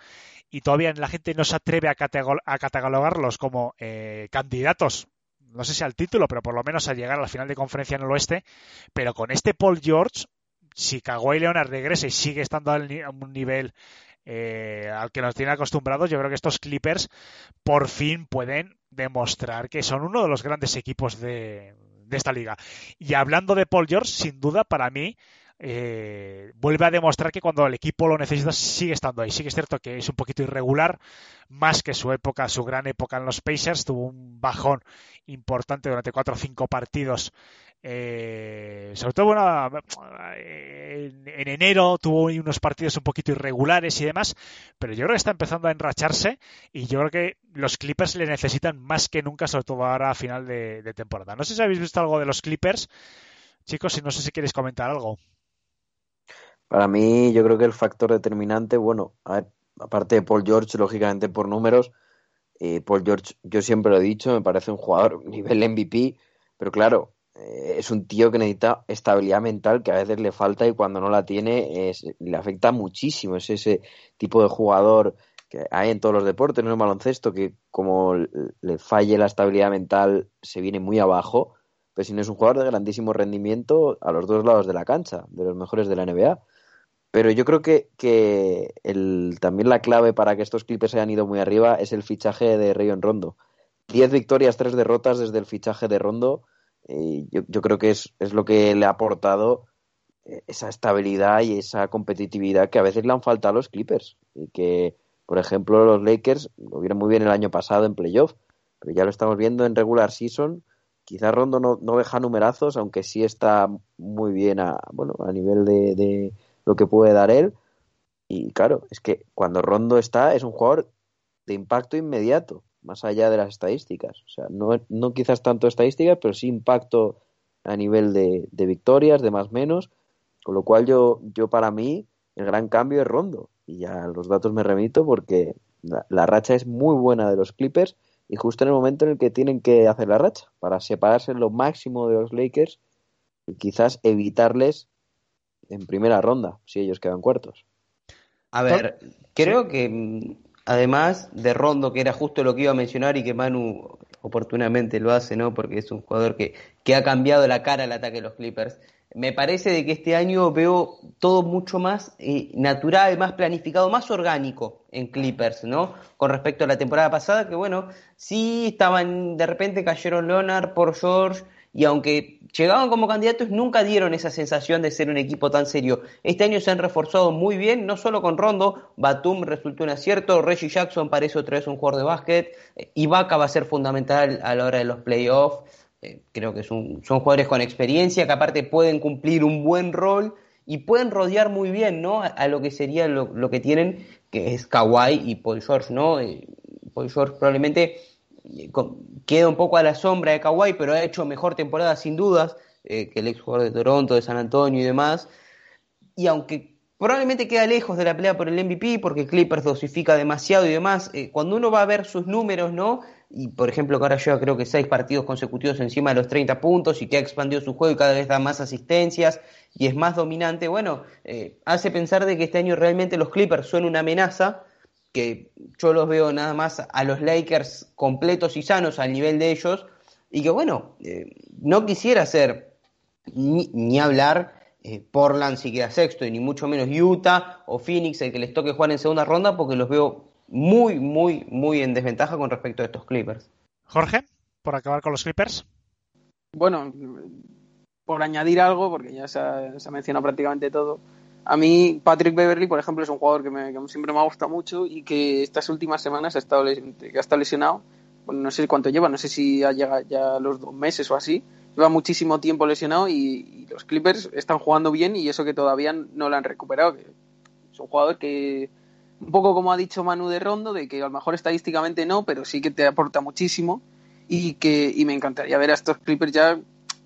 y todavía la gente no se atreve a, catalogarlos como eh, candidatos, no sé si al título, pero por lo menos a llegar a la final de conferencia en el oeste. Pero con este Paul George, si Kawhi Leonard regresa y sigue estando a un nivel eh, al que nos tiene acostumbrados, yo creo que estos Clippers por fin pueden demostrar que son uno de los grandes equipos de, de esta liga. Y hablando de Paul George, sin duda, para mí, eh, vuelve a demostrar que cuando el equipo lo necesita sigue estando ahí. Sí que es cierto que es un poquito irregular, más que su época, su gran época en los Pacers, tuvo un bajón importante durante cuatro o cinco partidos. Eh, sobre todo, bueno, en, en, enero tuvo unos partidos un poquito irregulares y demás, pero yo creo que está empezando a enracharse y yo creo que los Clippers le necesitan más que nunca, sobre todo ahora a final de, de temporada. No sé si habéis visto algo de los Clippers, chicos, y no sé si queréis comentar algo. Para mí, yo creo que el factor determinante, bueno, a ver, aparte de Paul George, lógicamente por números, eh, Paul George, yo siempre lo he dicho, me parece un jugador nivel MVP, pero claro, eh, es un tío que necesita estabilidad mental que a veces le falta y cuando no la tiene le afecta muchísimo. Es ese tipo de jugador que hay en todos los deportes, no en el baloncesto, que como le falle la estabilidad mental se viene muy abajo, pero si no es un jugador de grandísimo rendimiento a los dos lados de la cancha, de los mejores de la NBA. Pero yo creo que, que el, también la clave para que estos Clippers hayan ido muy arriba es el fichaje de Rayon Rondo. Diez victorias, tres derrotas desde el fichaje de Rondo. Yo, yo, creo que es, es, lo que le ha aportado eh, esa estabilidad y esa competitividad que a veces le han faltado a los Clippers. Y que, por ejemplo, los Lakers lo vieron muy bien el año pasado en playoff, pero ya lo estamos viendo en regular season. Quizás Rondo no, no deja numerazos, aunque sí está muy bien a, bueno, a nivel de, de lo que puede dar él. Y claro, es que cuando Rondo está, es un jugador de impacto inmediato, más allá de las estadísticas. O sea, no, no quizás tanto estadísticas, pero sí impacto a nivel de, de, victorias, de más menos. Con lo cual, yo, yo para mí, el gran cambio es Rondo. Y ya los datos me remito porque la, la racha es muy buena de los Clippers y justo en el momento en el que tienen que hacer la racha para separarse lo máximo de los Lakers y quizás evitarles en primera ronda, si ellos quedan cuartos. A ver, creo que además de Rondo, que era justo lo que iba a mencionar y que Manu oportunamente lo hace, ¿no? Porque es un jugador que, que ha cambiado la cara al ataque de los Clippers. Me parece de que este año veo todo mucho más eh, natural, más planificado, más orgánico en Clippers, ¿no? Con respecto a la temporada pasada, que bueno, sí estaban, de repente cayeron Leonard por George, y aunque llegaban como candidatos, nunca dieron esa sensación de ser un equipo tan serio. Este año se han reforzado muy bien, no solo con Rondo, Batum resultó un acierto, Reggie Jackson parece otra vez un jugador de básquet, eh, Ibaka va a ser fundamental a la hora de los playoffs, eh, creo que son, jugadores con experiencia que aparte pueden cumplir un buen rol y pueden rodear muy bien ¿no? a, lo que sería lo, que tienen, que es Kawhi y Paul George. ¿no? Eh, Paul George probablemente queda un poco a la sombra de Kawhi, pero ha hecho mejor temporada sin dudas eh, que el ex jugador de Toronto, de San Antonio y demás. Y aunque probablemente queda lejos de la pelea por el MVP, porque Clippers dosifica demasiado y demás, cuando uno va a ver sus números, ¿no? y por ejemplo que ahora lleva creo que seis partidos consecutivos encima de los 30 puntos y que ha expandido su juego y cada vez da más asistencias y es más dominante, bueno, eh, hace pensar de que este año realmente los Clippers son una amenaza, que yo los veo nada más a los Lakers completos y sanos al nivel de ellos, y que bueno, eh, no quisiera ser ni, hablar eh, Portland si queda sexto, y ni mucho menos Utah o Phoenix el que les toque jugar en segunda ronda, porque los veo muy, muy, muy en desventaja con respecto a estos Clippers. Jorge, por acabar con los Clippers. Bueno, por añadir algo, porque ya se ha, mencionado prácticamente todo. A mí, Patrick Beverly, por ejemplo, es un jugador que, me, siempre me ha mucho y que estas últimas semanas ha estado, ha estado lesionado. no sé cuánto lleva, no sé si ha llegado ya los dos meses o así. Lleva muchísimo tiempo lesionado y, los Clippers están jugando bien y eso que todavía no lo han recuperado. es un jugador que, un poco como ha dicho Manu de Rondo, de que a lo mejor estadísticamente no, pero sí que te aporta muchísimo y que y me encantaría ver a estos Clippers ya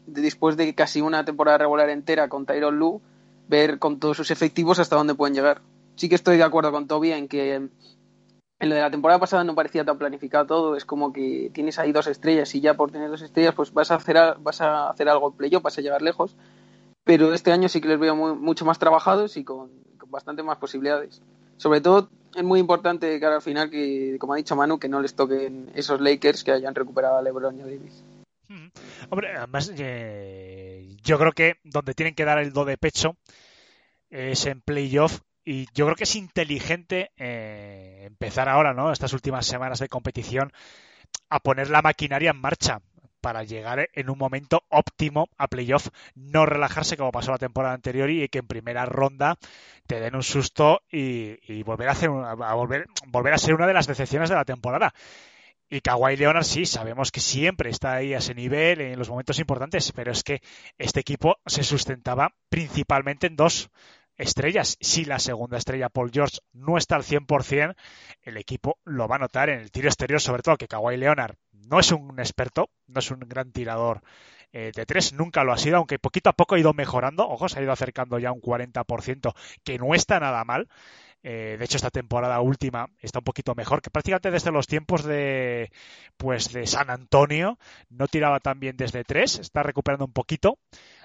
después de casi una temporada regular entera con Tyron Lu, ver con todos sus efectivos hasta dónde pueden llegar. Sí que estoy de acuerdo con Toby en que en lo de la temporada pasada no parecía tan planificado todo, es como que tienes ahí dos estrellas y ya por tener dos estrellas pues vas a hacer, vas a hacer algo en playoff, vas a llegar lejos, pero este año sí que les veo mucho más trabajados y con, bastante más posibilidades sobre todo es muy importante cara al final que, como ha dicho Manu, que no les toquen esos Lakers que hayan recuperado a LeBron y a Davis. Hombre, además eh, yo creo que donde tienen que dar el do de pecho es en playoff y yo creo que es inteligente eh, empezar ahora, ¿no? Estas últimas semanas de competición a poner la maquinaria en marcha para llegar en un momento óptimo a playoff, no relajarse como pasó la temporada anterior y que en primera ronda te den un susto y, volver a hacer a volver, volver a ser una de las decepciones de la temporada. Y Kawhi Leonard sí, sabemos que siempre está ahí a ese nivel en los momentos importantes, pero es que este equipo se sustentaba principalmente en dos estrellas. Si la segunda estrella, Paul George, no está al 100%, el equipo lo va a notar en el tiro exterior, sobre todo que Kawhi Leonard no es un experto, no es un gran tirador eh, de tres, nunca lo ha sido, aunque poquito a poco ha ido mejorando, ojo, se ha ido acercando ya a un 40%, que no está nada mal. Eh, de hecho, esta temporada última está un poquito mejor, que prácticamente desde los tiempos de, pues, de San Antonio no tiraba tan bien desde tres, está recuperando un poquito,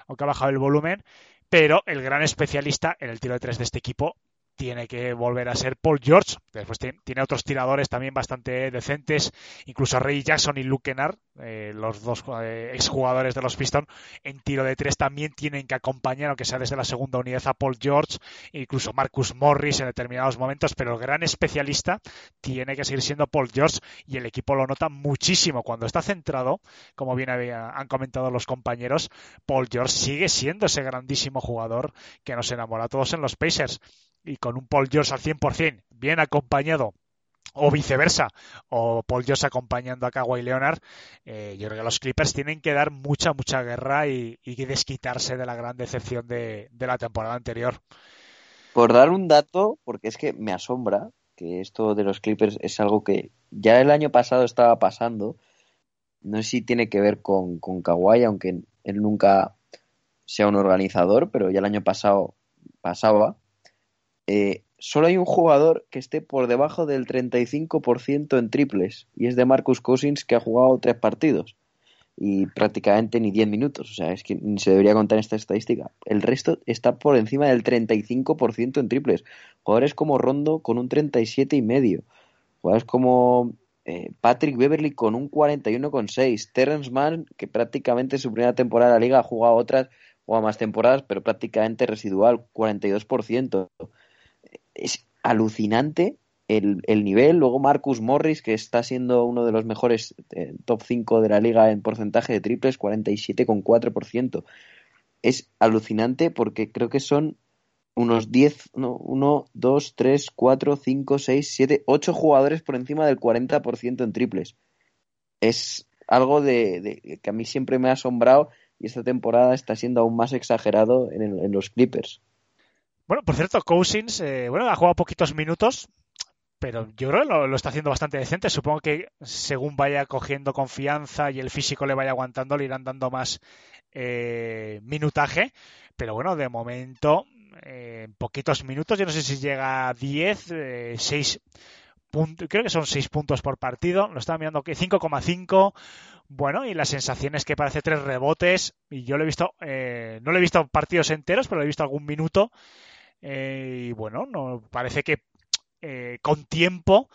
aunque ha bajado el volumen, pero el gran especialista en el tiro de tres de este equipo tiene que volver a ser Paul George. Después tiene otros tiradores también bastante decentes, incluso Ray Jackson y Luke Kennard, eh, los dos eh, exjugadores de los Pistons, en tiro de tres también tienen que acompañar, aunque sea desde la segunda unidad, a Paul George, incluso Marcus Morris en determinados momentos, pero el gran especialista tiene que seguir siendo Paul George y el equipo lo nota muchísimo. Cuando está centrado, como bien han comentado los compañeros, Paul George sigue siendo ese grandísimo jugador que nos enamora a todos en los Pacers y con un Paul George al 100%, bien acompañado o viceversa, o Paul George acompañando a Kawhi Leonard, eh, yo creo que los Clippers tienen que dar mucha, mucha guerra y, desquitarse de la gran decepción de, la temporada anterior. Por dar un dato, porque es que me asombra que esto de los Clippers es algo que ya el año pasado estaba pasando, no sé si tiene que ver con, con Kawhi, aunque él nunca sea un organizador, pero ya el año pasado pasaba, eh, solo hay un jugador que esté por debajo del 35% en triples y es de Marcus Cousins que ha jugado tres partidos y prácticamente ni 10 minutos. O sea, es que ni se debería contar esta estadística. El resto está por encima del 35% en triples. Jugadores como Rondo con un 37 y medio. Jugadores como eh, Patrick Beverly con un 41,6. Terrence Mann, que prácticamente su primera temporada de la liga ha jugado otras o más temporadas, pero prácticamente residual, 42% es alucinante el, el, nivel. Luego Marcus Morris, que está siendo uno de los mejores eh, top 5 de la liga en porcentaje de triples, 47,4%. Es alucinante porque creo que son unos 10, no, 1, 2, 3, 4, 5, 6, 7, 8 jugadores por encima del 40% en triples. Es algo de, de, que a mí siempre me ha asombrado y esta temporada está siendo aún más exagerado en, el, en los Clippers. Bueno, por cierto, Cousins, eh, bueno, ha jugado poquitos minutos, pero yo creo que lo, está haciendo bastante decente. Supongo que según vaya cogiendo confianza y el físico le vaya aguantando, le irán dando más eh, minutaje. Pero bueno, de momento, eh, poquitos minutos, yo no sé si llega a 10, eh, 6 puntos, creo que son 6 puntos por partido. Lo estaba mirando que 5,5. Bueno, y la sensación es que parece tres rebotes. Y yo lo he visto, eh, no lo he visto partidos enteros, pero lo he visto algún minuto. Eh, y bueno, no parece que eh, con tiempo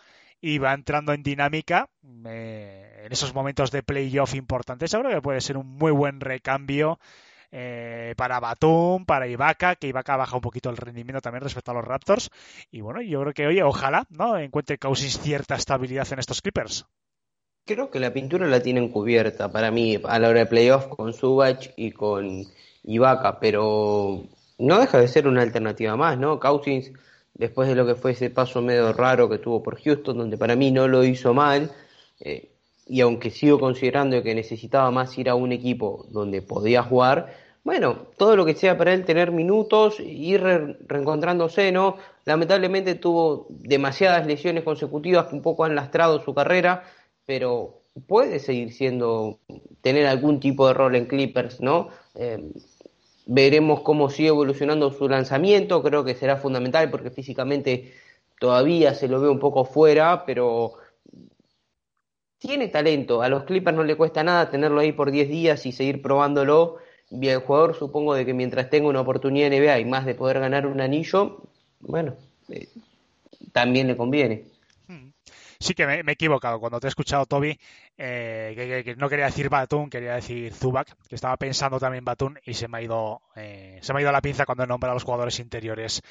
va entrando en dinámica eh, en esos momentos de playoff importantes. Yo creo que puede ser un muy buen recambio eh, para Batum, para Ibaka, que Ibaka baja un poquito el rendimiento también respecto a los Raptors. Y bueno, yo creo que, oye, ojalá no encuentre Cousins cierta estabilidad en estos Clippers. Creo que la pintura la tienen cubierta para mí a la hora de playoff con Subach y con Ibaka, pero no deja de ser una alternativa más, ¿no? Cousins después de lo que fue ese paso medio raro que tuvo por Houston, donde para mí no lo hizo mal, eh, y aunque sigo considerando que necesitaba más ir a un equipo donde podía jugar, bueno, todo lo que sea para él tener minutos, ir re reencontrándose, ¿no? Lamentablemente tuvo demasiadas lesiones consecutivas que un poco han lastrado su carrera, pero puede seguir siendo, tener algún tipo de rol en Clippers, ¿no? Eh, Veremos cómo sigue evolucionando su lanzamiento, creo que será fundamental porque físicamente todavía se lo ve un poco fuera, pero tiene talento. A los Clippers no le cuesta nada tenerlo ahí por 10 días y seguir probándolo. Y el jugador supongo de que mientras tenga una oportunidad en NBA y más de poder ganar un anillo, bueno, eh, también le conviene sí que me, he equivocado. Cuando te he escuchado, Toby, eh, que, no quería decir Batun, quería decir Zubac, que estaba pensando también Batun y se me ha ido, eh, se me ha ido la pinza cuando he nombrado a los jugadores interiores.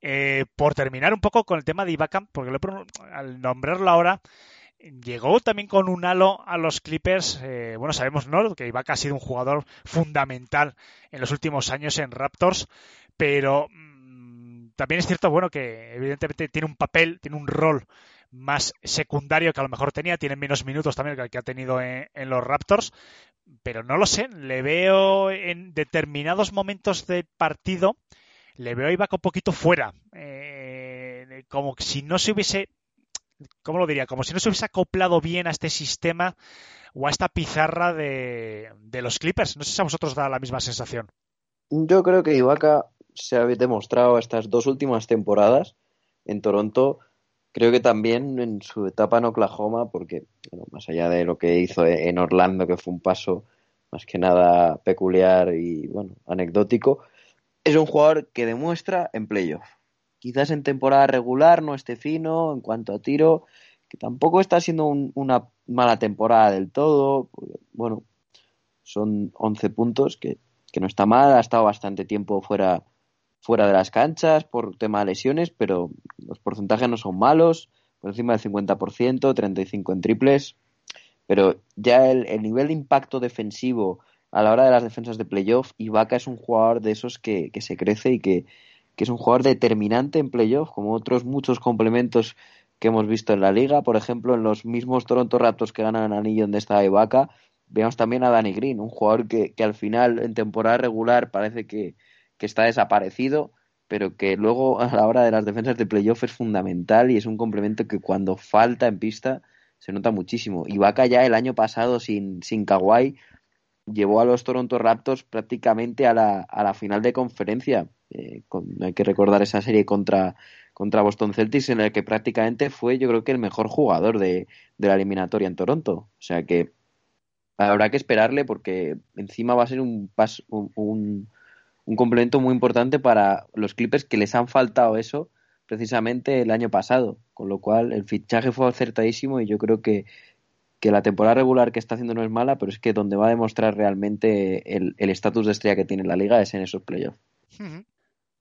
Eh, por terminar un poco con el tema de Ibaka, porque lo, al nombrarlo ahora, llegó también con un halo a los Clippers. Eh, bueno, sabemos ¿no? que Ibaka ha sido un jugador fundamental en los últimos años en Raptors, pero mmm, también es cierto, bueno, que evidentemente tiene un papel, tiene un rol más secundario que a lo mejor tenía, tiene menos minutos también que el que ha tenido en, los Raptors, pero no lo sé, le veo en determinados momentos del partido, le veo a Ibaka un poquito fuera, eh, como si no se hubiese, ¿cómo lo diría? Como si no se hubiese acoplado bien a este sistema o a esta pizarra de, de los Clippers. No sé si a vosotros da la misma sensación. Yo creo que Ibaka se ha demostrado estas dos últimas temporadas en Toronto creo que también en su etapa en Oklahoma, porque bueno, más allá de lo que hizo en Orlando, que fue un paso más que nada peculiar y bueno, anecdótico, es un jugador que demuestra en playoff. Quizás en temporada regular no esté fino en cuanto a tiro, que tampoco está siendo un, una mala temporada del todo. Bueno, son 11 puntos, que, que no está mal, ha estado bastante tiempo fuera fuera de las canchas por tema de lesiones, pero los porcentajes no son malos, por encima del 50%, 35 en triples, pero ya el, el nivel de impacto defensivo a la hora de las defensas de playoff, Ibaka es un jugador de esos que, que se crece y que, que, es un jugador determinante en playoff, como otros muchos complementos que hemos visto en la liga, por ejemplo, en los mismos Toronto Raptors que ganan el anillo donde está Ibaka, veamos también a Danny Green, un jugador que, que al final en temporada regular parece que, que está desaparecido, pero que luego a la hora de las defensas de playoff es fundamental y es un complemento que cuando falta en pista se nota muchísimo. Ibaka ya el año pasado sin, sin Kawhi llevó a los Toronto Raptors prácticamente a la, a la final de conferencia. Eh, con, hay que recordar esa serie contra, contra Boston Celtics en la que prácticamente fue yo creo que el mejor jugador de, de la eliminatoria en Toronto. O sea que habrá que esperarle porque encima va a ser un, pas, un, un un complemento muy importante para los Clippers que les han faltado eso precisamente el año pasado, con lo cual el fichaje fue acertadísimo y yo creo que, que la temporada regular que está haciendo no es mala, pero es que donde va a demostrar realmente el estatus de estrella que tiene la liga es en esos playoffs.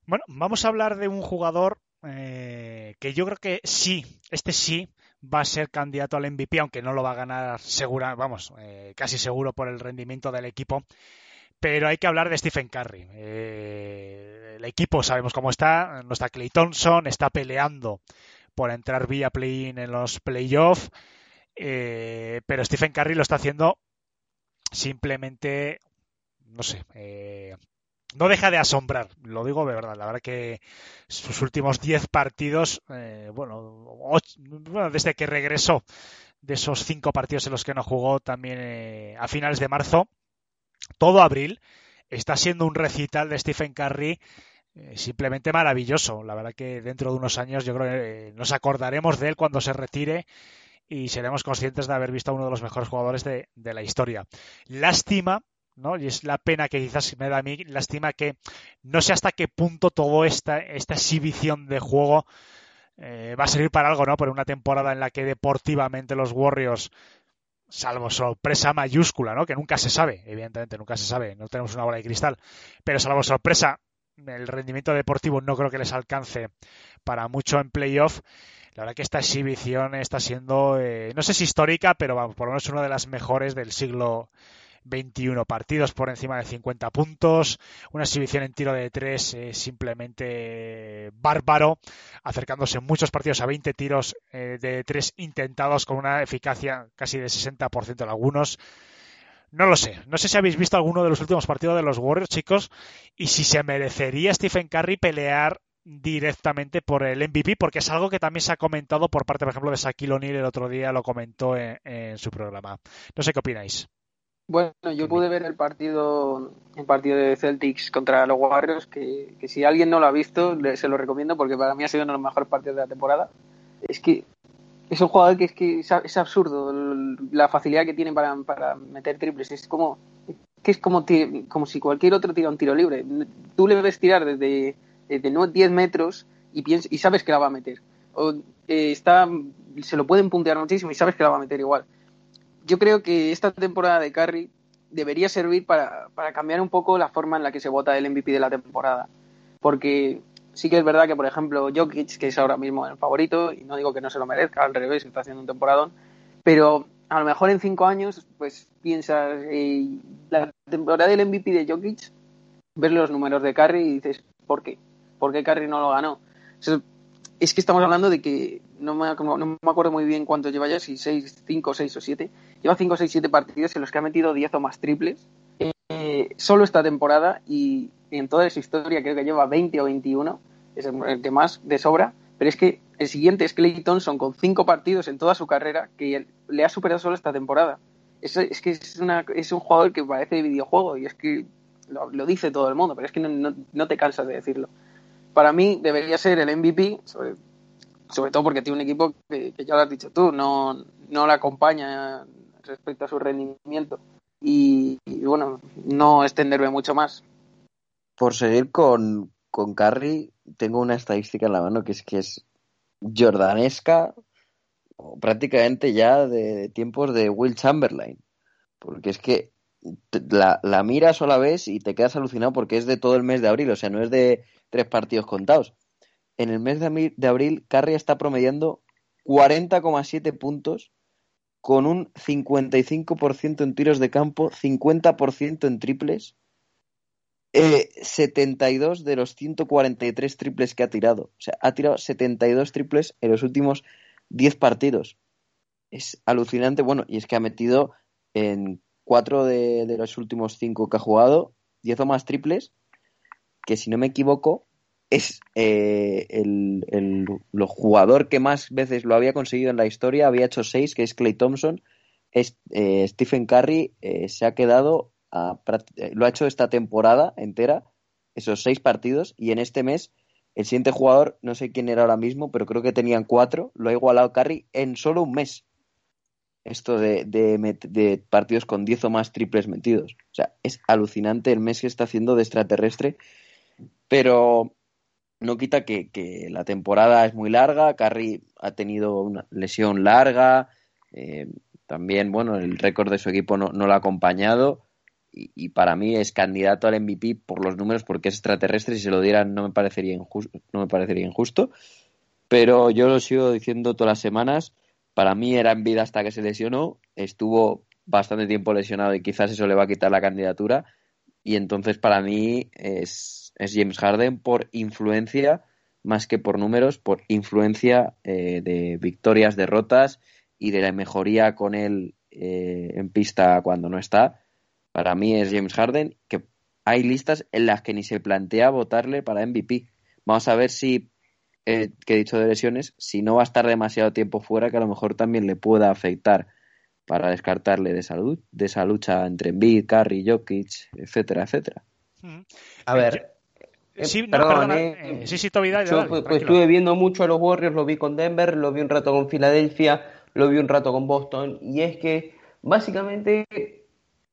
Bueno, vamos a hablar de un jugador eh, que yo creo que sí, este sí va a ser candidato al MVP, aunque no lo va a ganar segura, vamos, eh, casi seguro por el rendimiento del equipo. Pero hay que hablar de Stephen Curry. Eh, el equipo sabemos cómo está, no está Clay Thompson, está peleando por entrar vía play-in en los playoffs, eh, pero Stephen Curry lo está haciendo simplemente, no sé, eh, no deja de asombrar, lo digo de verdad. La verdad que sus últimos 10 partidos, eh, bueno, bueno, desde que regresó de esos 5 partidos en los que no jugó también eh, a finales de marzo, todo abril, está siendo un recital de Stephen Curry eh, simplemente maravilloso. La verdad que dentro de unos años yo creo que nos acordaremos de él cuando se retire y seremos conscientes de haber visto a uno de los mejores jugadores de, la historia. Lástima ¿no? Y es la pena que quizás me da a mí, lástima que no sé hasta qué punto toda esta, esta exhibición de juego eh, va a servir para algo, ¿no? Por una temporada en la que deportivamente los Warriors, salvo sorpresa mayúscula, ¿no? Que nunca se sabe, evidentemente, nunca se sabe, no tenemos una bola de cristal, pero salvo sorpresa, el rendimiento deportivo no creo que les alcance para mucho en playoff. La verdad que esta exhibición está siendo, eh, no sé si histórica, pero vamos, por lo menos una de las mejores del siglo 21 partidos por encima de 50 puntos, una exhibición en tiro de tres eh, simplemente bárbaro, acercándose muchos partidos a 20 tiros eh, de tres intentados con una eficacia casi de 60% en algunos. No lo sé, no sé si habéis visto alguno de los últimos partidos de los Warriors, chicos, y si se merecería Stephen Curry pelear directamente por el MVP, porque es algo que también se ha comentado por parte, por ejemplo, de Shaquille O'Neal el otro día, lo comentó en su programa. No sé qué opináis. Bueno, yo pude ver el partido, el partido de Celtics contra los Warriors, que, que si alguien no lo ha visto, se lo recomiendo porque para mí ha sido uno de los mejores partidos de la temporada. Es que es un jugador que es que es absurdo la facilidad que tiene para, para meter triples. Es como que es como, como si cualquier otro tira un tiro libre. Tú le ves tirar desde, desde 10 metros y, piensas, y sabes que la va a meter. O, eh, está, se lo pueden puntear muchísimo y sabes que la va a meter igual yo creo que esta temporada de Curry debería servir para, para, cambiar un poco la forma en la que se vota el MVP de la temporada. Porque sí que es verdad que, por ejemplo, Jokic, que es ahora mismo el favorito, y no digo que no se lo merezca, al revés, está haciendo un temporadón, pero a lo mejor en cinco años, pues piensas, eh, la temporada del MVP de Jokic, ves los números de Curry y dices, ¿por qué? ¿Por qué Curry no lo ganó? es que estamos hablando de que no me, no me acuerdo muy bien cuánto lleva ya, si 6, 5, 6 o 7. Lleva 5, 6, 7 partidos en los que ha metido 10 o más triples. Eh, solo esta temporada y en toda su historia creo que lleva 20 o 21, es el que más de sobra. Pero es que el siguiente es Clay Thompson con 5 partidos en toda su carrera que le ha superado solo esta temporada. Es, que es, una, es un jugador que parece de videojuego y es que lo, dice todo el mundo, pero es que no, no, te cansas de decirlo para mí debería ser el MVP, sobre, todo porque tiene un equipo que, ya lo has dicho tú, no, no la acompaña respecto a su rendimiento. Y, bueno, no extenderme mucho más. Por seguir con, con tengo una estadística en la mano que es que es jordanesca, prácticamente ya de tiempos de Will Chamberlain. Porque es que la, la miras o la y te quedas alucinado porque es de todo el mes de abril, o sea, no es de tres partidos contados. En el mes de abril, Curry está promediando 40,7 puntos con un 55% en tiros de campo, 50% en triples, 72 eh, de los 143 triples que ha tirado. O sea, ha tirado 72 triples en los últimos 10 partidos. Es alucinante. Bueno, y es que ha metido en 4 de, de los últimos 5 que ha jugado 10 o más triples que si no me equivoco es eh, el, jugador que más veces lo había conseguido en la historia, había hecho seis, que es Clay Thompson. Es, eh, Stephen Curry eh, se ha quedado, lo ha hecho esta temporada entera, esos seis partidos, y en este mes el siguiente jugador, no sé quién era ahora mismo, pero creo que tenían cuatro, lo ha igualado Curry en solo un mes. Esto de, de partidos con diez o más triples metidos. O sea, es alucinante el mes que está haciendo de extraterrestre pero no quita que, la temporada es muy larga, Curry ha tenido una lesión larga, eh, también, bueno, el récord de su equipo no, lo ha acompañado y, y para mí es candidato al MVP por los números porque es extraterrestre si se lo dieran no me parecería injusto, no me parecería injusto. Pero yo lo sigo diciendo todas las semanas. Para mí era en vida hasta que se lesionó. Estuvo bastante tiempo lesionado y quizás eso le va a quitar la candidatura. Y entonces para mí es, es James Harden por influencia más que por números, por influencia eh, de victorias, derrotas y de la mejoría con él eh, en pista cuando no está. Para mí es James Harden, que hay listas en las que ni se plantea votarle para MVP. Vamos a ver si, eh, que he dicho de lesiones, si no va a estar demasiado tiempo fuera, que a lo mejor también le pueda afectar para descartarle de salud, de esa lucha entre Embiid, Curry, Jokic, etcétera, etcétera. A ver, Eh, sí, no, perdón, perdona. eh, Eh, sí, sí, Toby, dale, Yo dale, pues, pues, estuve viendo mucho a los Warriors, lo vi con Denver, lo vi un rato con Filadelfia, lo vi un rato con Boston, y es que básicamente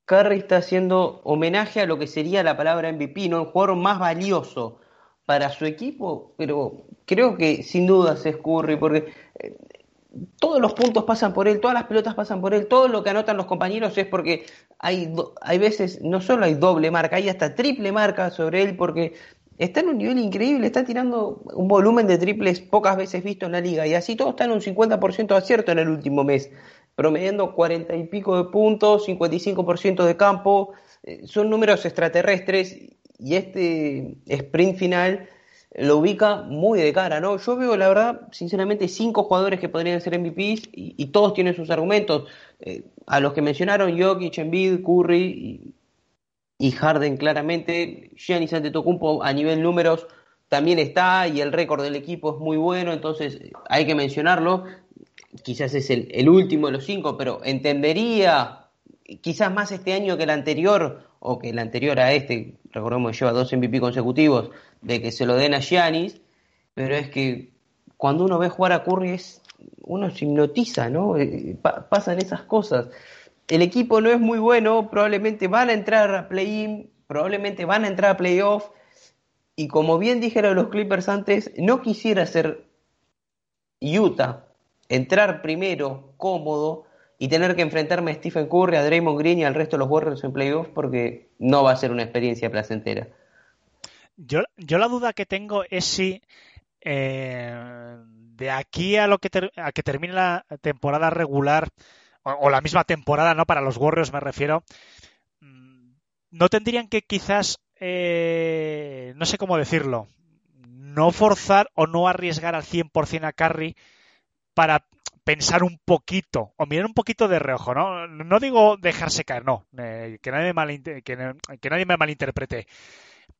Curry está haciendo homenaje a lo que sería la palabra MVP, ¿no? El jugador más valioso para su equipo, pero creo que sin dudas es Curry, porque eh, todos los puntos pasan por él, todas las pelotas pasan por él, todo lo que anotan los compañeros es porque hay, hay veces, no solo hay doble marca, hay hasta triple marca sobre él, porque está en un nivel increíble, está tirando un volumen de triples pocas veces visto en la liga, y así todo está en un 50% de acierto en el último mes, promediando 40 y pico de puntos, 55% de campo, eh, son números extraterrestres, y este sprint final lo ubica muy de cara, ¿no? Yo veo, la verdad, sinceramente, cinco jugadores que podrían ser MVPs y, y todos tienen sus argumentos. Eh, a los que mencionaron, Jokic, Embiid, Curry y, Harden, claramente. Giannis Antetokounmpo a nivel números también está y el récord del equipo es muy bueno, entonces hay que mencionarlo. Quizás es el, el último de los cinco, pero entendería quizás más este año que el anterior, o que el anterior a este, recordemos que lleva dos MVP consecutivos, de que se lo den a Giannis, pero es que cuando uno ve jugar a Curry es, uno se hipnotiza, ¿no? Eh, pa- pasan esas cosas. El equipo no es muy bueno, probablemente van a entrar a play-in, probablemente van a entrar a playoff, y como bien dijeron los Clippers antes, no quisiera ser Utah, entrar primero, cómodo, y tener que enfrentarme a Stephen Curry, a Draymond Green y al resto de los Warriors en playoffs porque no va a ser una experiencia placentera. Yo, yo la duda que tengo es si eh, de aquí a lo que a que termine la temporada regular o, la misma temporada, no para los Warriors me refiero, mm, no tendrían que quizás eh, no sé cómo decirlo, no forzar o no arriesgar al 100% a Curry para pensar un poquito o mirar un poquito de reojo, ¿no? No digo dejarse caer, no, eh, que, nadie me que, nadie me malinterprete,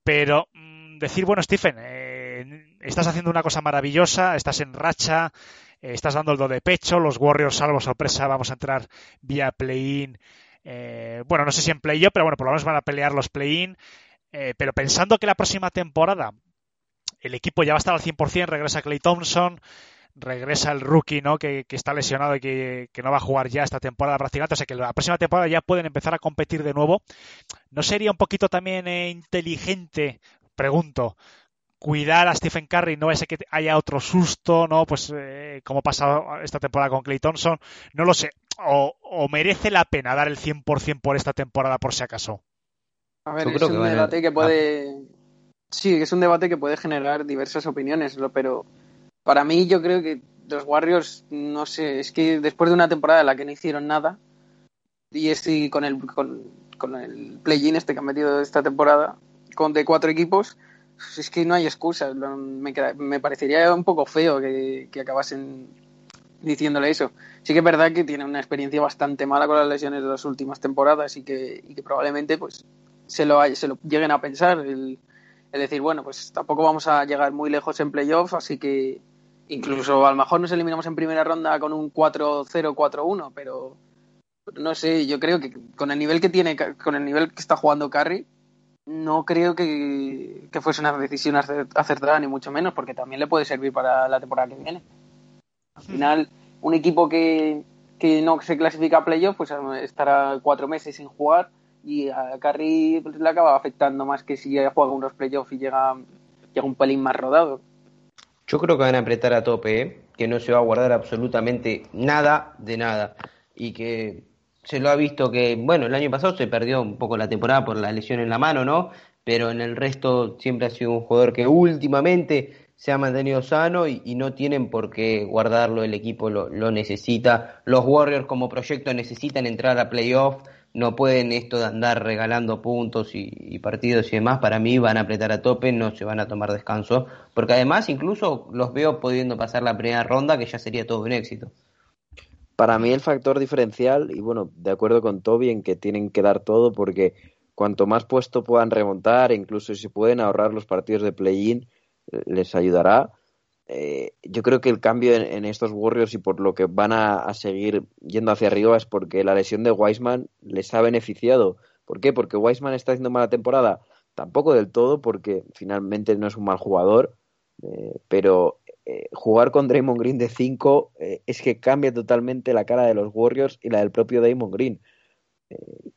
pero mm, decir, bueno, Stephen, eh, estás haciendo una cosa maravillosa, estás en racha, estás dando el do de pecho, los Warriors, salvo sorpresa, vamos a entrar vía play-in, eh, bueno, no sé si en play-off, pero bueno, por lo menos van a pelear los play-in, eh, pero pensando que la próxima temporada el equipo ya va a estar al 100%, regresa Clay Thompson, regresa el rookie, ¿no? Que, está lesionado y que, no va a jugar ya esta temporada prácticamente, o sea que la próxima temporada ya pueden empezar a competir de nuevo. ¿No sería un poquito también eh, inteligente, pregunto, cuidar a Stephen Curry, no ese que haya otro susto, ¿no? Pues eh, como ha pasado esta temporada con Clay Thompson, no lo sé. O, o merece la pena dar el 100% por esta temporada por si acaso. A ver, Yo es creo que un a- debate que puede. Sí, es un debate que puede generar diversas opiniones, lo- pero para mí yo creo que los Warriors, no sé, es que después de una temporada en la que no hicieron nada, y es y con el con, con el play-in este que han metido esta temporada, con de cuatro equipos, es que no hay excusas. Me, me parecería un poco feo que, que acabasen diciéndole eso. Sí que es verdad que tiene una experiencia bastante mala con las lesiones de las últimas temporadas y que, y que probablemente pues se lo, se lo lleguen a pensar. El, el decir, bueno, pues tampoco vamos a llegar muy lejos en playoffs, así que incluso a lo mejor nos eliminamos en primera ronda con un 4-0, 4-1, pero no sé, yo creo que con el nivel que tiene, con el nivel que está jugando Curry, no creo que, que fuese una decisión acer- acertada, ni mucho menos, porque también le puede servir para la temporada que viene. Al final, un equipo que, que no se clasifica a playoff, pues estará cuatro meses sin jugar y a Curry pues, le acaba afectando más que si juega unos playoffs y llega, llega un pelín más rodado. Yo creo que van a apretar a tope, ¿eh? que no se va a guardar absolutamente nada de nada y que se lo ha visto que, bueno, el año pasado se perdió un poco la temporada por la lesión en la mano, ¿no? Pero en el resto siempre ha sido un jugador que últimamente se ha mantenido sano y, no tienen por qué guardarlo, el equipo lo, necesita. Los Warriors como proyecto necesitan entrar a playoff, no pueden esto de andar regalando puntos y, partidos y demás, para mí van a apretar a tope, no se van a tomar descanso, porque además incluso los veo pudiendo pasar la primera ronda, que ya sería todo un éxito. Para mí el factor diferencial, y bueno, de acuerdo con Toby en que tienen que dar todo, porque cuanto más puesto puedan remontar, incluso si pueden ahorrar los partidos de play-in, les ayudará. Eh, yo creo que el cambio en, estos Warriors y por lo que van a, seguir yendo hacia arriba es porque la lesión de Wiseman les ha beneficiado. ¿Por qué? Porque Wiseman está haciendo mala temporada. Tampoco del todo, porque finalmente no es un mal jugador. Eh, pero eh, jugar con Draymond Green de 5 es que cambia totalmente la cara de los Warriors y la del propio Draymond Green.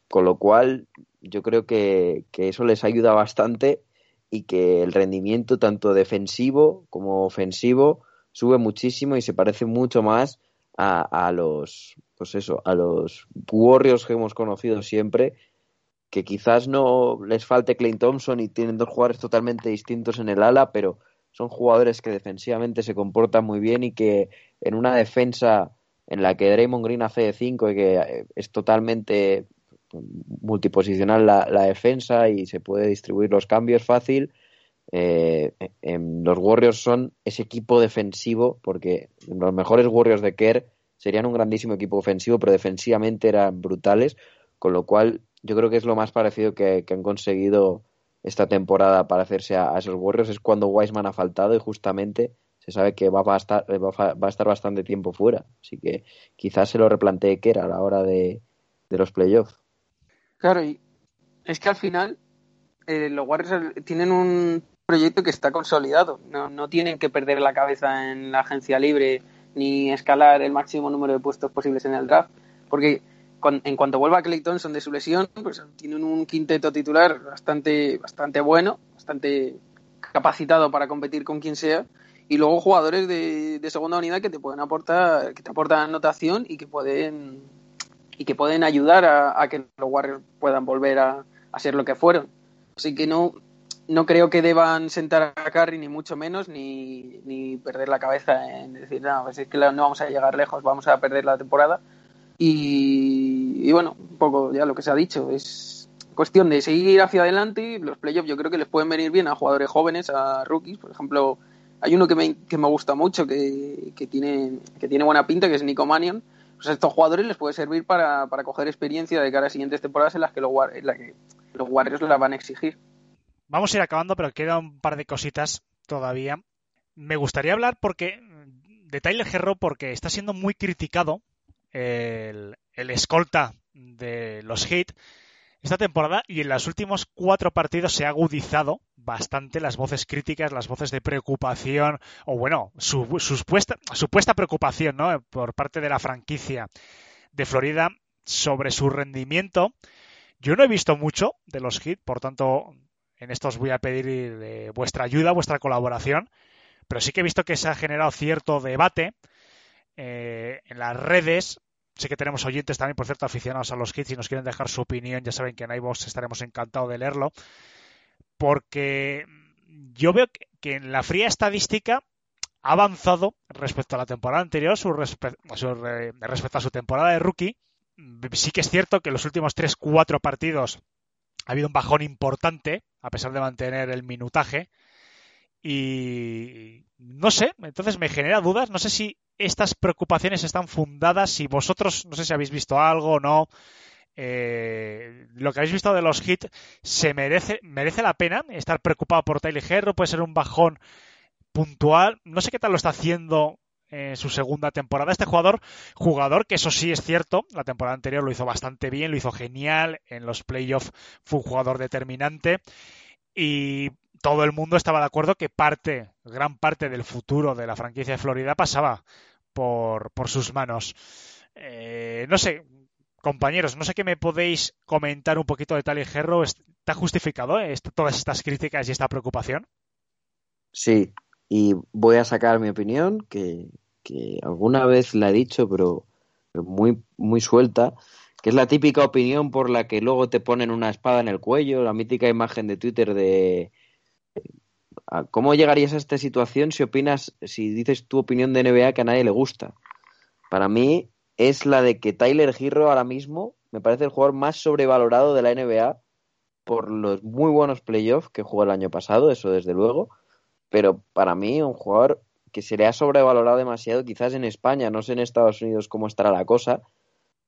con lo cual, yo creo que, que eso les ayuda bastante y que el rendimiento tanto defensivo como ofensivo sube muchísimo y se parece mucho más a, a los pues eso, a los Warriors que hemos conocido siempre, que quizás no les falte Clay Thompson y tienen dos jugadores totalmente distintos en el ala, pero son jugadores que defensivamente se comportan muy bien y que en una defensa en la que Draymond Green hace de 5 y que es totalmente multiposicional la, la, defensa y se puede distribuir los cambios fácil. Eh, los Warriors son ese equipo defensivo, porque los mejores Warriors de Kerr serían un grandísimo equipo ofensivo, pero defensivamente eran brutales, con lo cual yo creo que es lo más parecido que, han conseguido esta temporada para hacerse a, esos Warriors, es cuando Wiseman ha faltado y justamente se sabe que va a estar, va a estar bastante tiempo fuera, así que quizás se lo replantee Kerr a la hora de, de los playoffs. Claro, y es que al final eh, los Warriors tienen un proyecto que está consolidado. No, no tienen que perder la cabeza en la agencia libre ni escalar el máximo número de puestos posibles en el draft. Porque en cuanto vuelva Clay Thompson de su lesión, pues tienen un quinteto titular bastante, bastante bueno, bastante capacitado para competir con quien sea. Y luego jugadores de, segunda unidad que te pueden aportar, que te aportan anotación y que pueden y que pueden ayudar a, que los Warriors puedan volver a, ser lo que fueron. Así que no, no creo que deban sentar a Curry ni mucho menos ni, ni perder la cabeza en decir, no, pues es que no vamos a llegar lejos, vamos a perder la temporada. Y, bueno, un poco ya lo que se ha dicho, es cuestión de seguir hacia adelante. Los playoffs yo creo que les pueden venir bien a jugadores jóvenes, a rookies. Por ejemplo, hay uno que me, que me gusta mucho, que, que, tiene, que tiene buena pinta, que es Nico Manion pues a estos jugadores les puede servir para, coger experiencia de cara a siguientes temporadas en las que los, que los Warriors la van a exigir. Vamos a ir acabando, pero queda un par de cositas todavía. Me gustaría hablar porque de Tyler Herro porque está siendo muy criticado el, escolta de los Heat esta temporada y en los últimos cuatro partidos se ha agudizado bastante las voces críticas, las voces de preocupación, o bueno, su, supuesta, preocupación ¿no? por parte de la franquicia de Florida sobre su rendimiento. Yo no he visto mucho de los hits, por tanto, en esto os voy a pedir eh, vuestra ayuda, vuestra colaboración, pero sí que he visto que se ha generado cierto debate eh, en las redes Sé que tenemos oyentes también, por cierto, aficionados a los hits y nos quieren dejar su opinión. Ya saben que en iVoox estaremos encantados de leerlo. Porque yo veo que en la fría estadística ha avanzado respecto a la temporada anterior, su respecto a su temporada de rookie. Sí que es cierto que en los últimos 3-4 partidos ha habido un bajón importante, a pesar de mantener el minutaje. Y no sé, entonces me genera dudas. No sé si estas preocupaciones están fundadas, si vosotros, no sé si habéis visto algo o no, eh, lo que habéis visto de los hits, ¿se merece, merece la pena estar preocupado por Tyler Herro? ¿Puede ser un bajón puntual? No sé qué tal lo está haciendo en su segunda temporada. Este jugador, jugador que eso sí es cierto, la temporada anterior lo hizo bastante bien, lo hizo genial, en los playoffs fue un jugador determinante y todo el mundo estaba de acuerdo que parte, gran parte del futuro de la franquicia de Florida pasaba por, por sus manos. Eh, no sé, compañeros, no sé qué me podéis comentar un poquito de Tal y Gerro. ¿Está justificado eh, todas estas críticas y esta preocupación? Sí, y voy a sacar mi opinión, que, que alguna vez la he dicho, pero, pero muy, muy suelta, que es la típica opinión por la que luego te ponen una espada en el cuello, la mítica imagen de Twitter de ¿cómo llegarías a esta situación si opinas, si dices tu opinión de NBA que a nadie le gusta? Para mí es la de que Tyler Hero ahora mismo me parece el jugador más sobrevalorado de la NBA por los muy buenos playoffs que jugó el año pasado, eso desde luego, pero para mí un jugador que se le ha sobrevalorado demasiado, quizás en España, no sé en Estados Unidos cómo estará la cosa,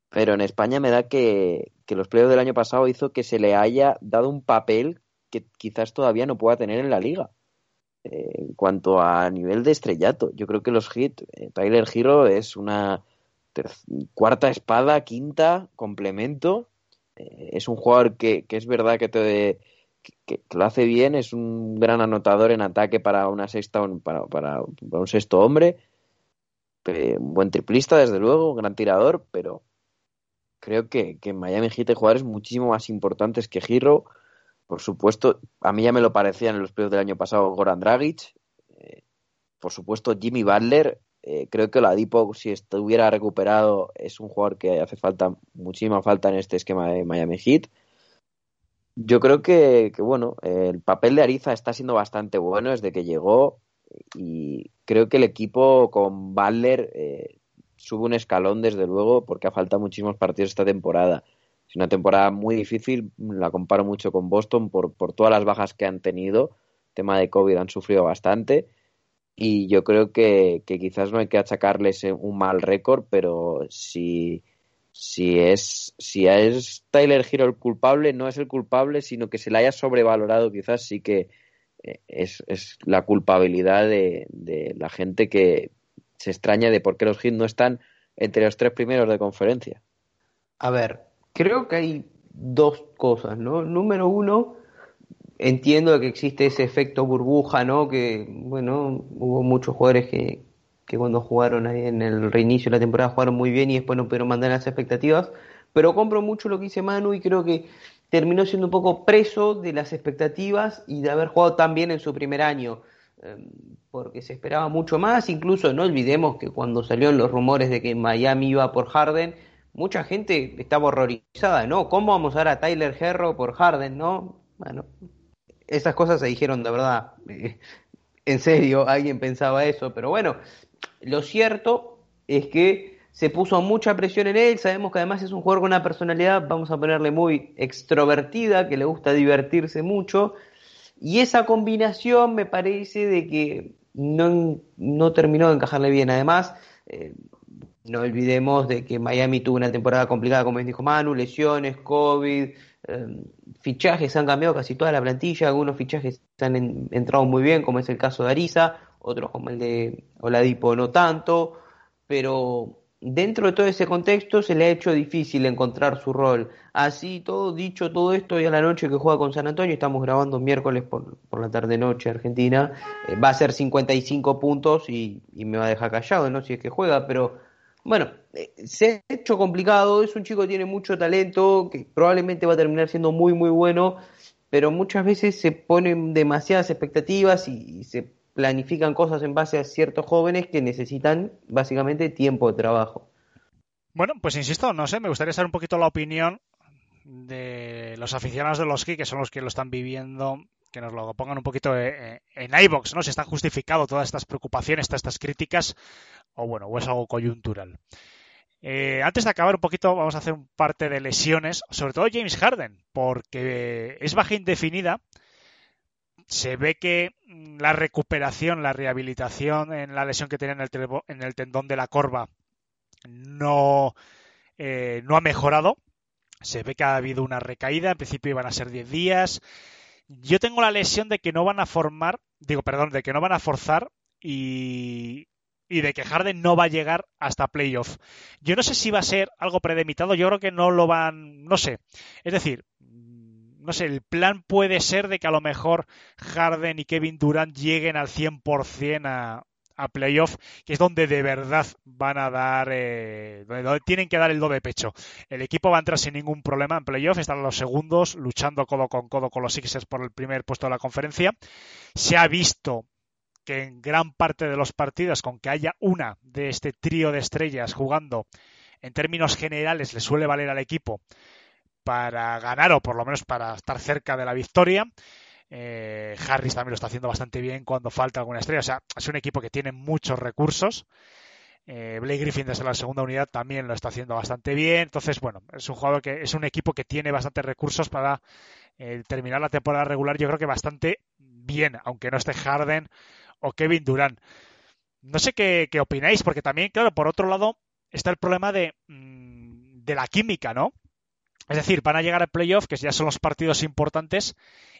pero en España me da que, que los playoffs del año pasado hizo que se le haya dado un papel que quizás todavía no pueda tener en la liga. Eh, en cuanto a nivel de estrellato, yo creo que los hits, eh, Tyler Hero es una cuarta espada, quinta, complemento. Eh, es un jugador que, que, es verdad que te, lo hace bien, es un gran anotador en ataque para una sexta para, para, un sexto hombre, un buen triplista desde luego, un gran tirador, pero creo que, que en Miami Heat hay jugadores muchísimo más importantes que Giro. Por supuesto, a mí ya me lo parecían en los playoffs del año pasado Goran Dragic. Eh, por supuesto, Jimmy Butler. Eh, creo que Dipo si estuviera recuperado, es un jugador que hace falta, muchísima falta en este esquema de Miami Heat. Yo creo que, bueno, el papel de Ariza está siendo bastante bueno desde que llegó y creo que el equipo con Butler eh, sube un escalón desde luego porque ha faltado muchísimos partidos esta temporada. Es una temporada muy difícil, la comparo mucho con Boston por, por todas las bajas que han tenido. Tema de COVID han sufrido bastante y yo creo que, que quizás no hay que achacarles un mal récord, pero si si es, si es Tyler Hero el culpable, no es el culpable, sino que se le haya sobrevalorado, quizás sí que eh, es, es la culpabilidad de, de, la gente que se extraña de por qué los Heat no están entre los tres primeros de conferencia. A ver, creo que hay dos cosas, ¿no? Número uno, entiendo que existe ese efecto burbuja, ¿no? Que, bueno, hubo muchos jugadores que, cuando jugaron ahí en el reinicio de la temporada jugaron muy bien y después no pudieron mandar las expectativas, pero compro mucho lo que dice Manu y creo que terminó siendo un poco preso de las expectativas y de haber jugado tan bien en su primer año, em, porque se esperaba mucho más, incluso no olvidemos que cuando salieron los rumores de que Miami iba por Harden, mucha gente estaba horrorizada, ¿no? ¿Cómo vamos a dar a Tyler Herro por Harden, no? Bueno, esas cosas se dijeron de verdad. en serio, alguien pensaba eso, pero bueno, lo cierto es que se puso mucha presión en él, sabemos que además es un jugador con una personalidad, vamos a ponerle muy extrovertida, que le gusta divertirse mucho, y esa combinación me parece de que no, no terminó de encajarle bien. Además, eh, no olvidemos de que Miami tuvo una temporada complicada, como dijo Manu, lesiones, COVID, eh, fichajes han cambiado casi toda la plantilla, algunos fichajes han entrado muy bien, como es el caso de Ariza, otros como el de Oladipo no tanto, pero dentro de todo ese contexto se le ha hecho difícil encontrar su rol. Así todo, dicho todo esto, y a la noche que juega con San Antonio, estamos grabando miércoles por, por la tarde-noche Argentina, eh, va a ser 55 puntos y, y, me va a dejar callado, ¿no? Si es que juega, pero bueno, eh, se ha hecho complicado, es un chico que tiene mucho talento, que probablemente va a terminar siendo muy, muy bueno, pero muchas veces se ponen demasiadas expectativas y, se planifican cosas en base a ciertos jóvenes que necesitan básicamente tiempo de trabajo. Bueno, pues insisto, no sé, me gustaría saber un poquito la opinión de los aficionados de los Heat, que son los que lo están viviendo, que nos lo pongan un poquito eh, en iBox, ¿no? Si está justificado todas estas preocupaciones, todas estas críticas, o bueno, o es algo coyuntural. Eh, antes de acabar un poquito, vamos a hacer un parte de lesiones, sobre todo James Harden, porque es baja indefinida se ve que mm, la recuperación, la rehabilitación en la lesión que tenía en el, en el tendón de la corva no, eh, no ha mejorado. Se ve que ha habido una recaída. En principio iban a ser 10 días. Yo tengo la lesión de que no van a formar, digo, perdón, de que no van a forzar y, y de que Harden no va a llegar hasta playoff. Yo no sé si va a ser algo predemitado, yo creo que no lo van, no sé. Es decir, no sé, el plan puede ser de que a lo mejor Harden y Kevin Durant lleguen al 100% a, a playoff, que es donde de verdad van a dar, eh, donde tienen que dar el do de pecho. El equipo va a entrar sin ningún problema en playoff, están los segundos luchando codo con codo con los Sixers por el primer puesto de la conferencia. Se ha visto que en gran parte de los partidos, con que haya una de este trío de estrellas jugando, en términos generales le suele valer al equipo para ganar o por lo menos para estar cerca de la victoria. Eh, Harris también lo está haciendo bastante bien cuando falta alguna estrella. O sea, es un equipo que tiene muchos recursos. Eh, Blake Griffin desde la segunda unidad también lo está haciendo bastante bien. Entonces, bueno, es un jugador que es un equipo que tiene bastantes recursos para eh, terminar la temporada regular. Yo creo que bastante bien, aunque no esté Harden o Kevin Durant. No sé qué, qué opináis, porque también, claro, por otro lado está el problema de, mm, de la química, ¿no? Es decir, van a llegar al playoff, que ya son los partidos importantes,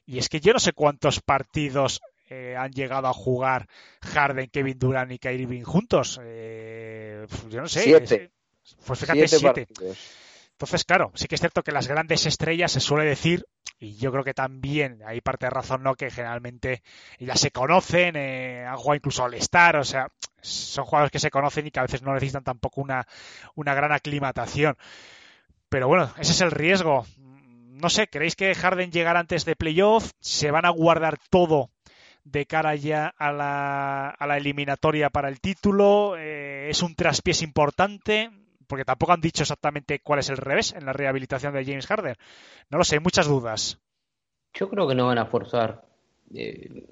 y es que yo no sé cuántos partidos eh, han llegado a jugar Harden, Kevin Durant y Kyrie Irving juntos. Eh, yo no sé. Siete. Pues fíjate, siete. partidos. Entonces, claro, sí que es cierto que las grandes estrellas se suele decir, y yo creo que también hay parte de razón, ¿no? Que generalmente ya se conocen, eh, han jugado incluso al estar, o sea, son jugadores que se conocen y que a veces no necesitan tampoco una, una gran aclimatación. Pero bueno, ese es el riesgo. No sé, ¿creéis que Harden llegará antes de playoff? ¿Se van a guardar todo de cara ya a la, a la eliminatoria para el título? Eh, ¿Es un traspiés importante? Porque tampoco han dicho exactamente cuál es el revés en la rehabilitación de James Harden. No lo sé, muchas dudas. Yo creo que no van a forzar. eh,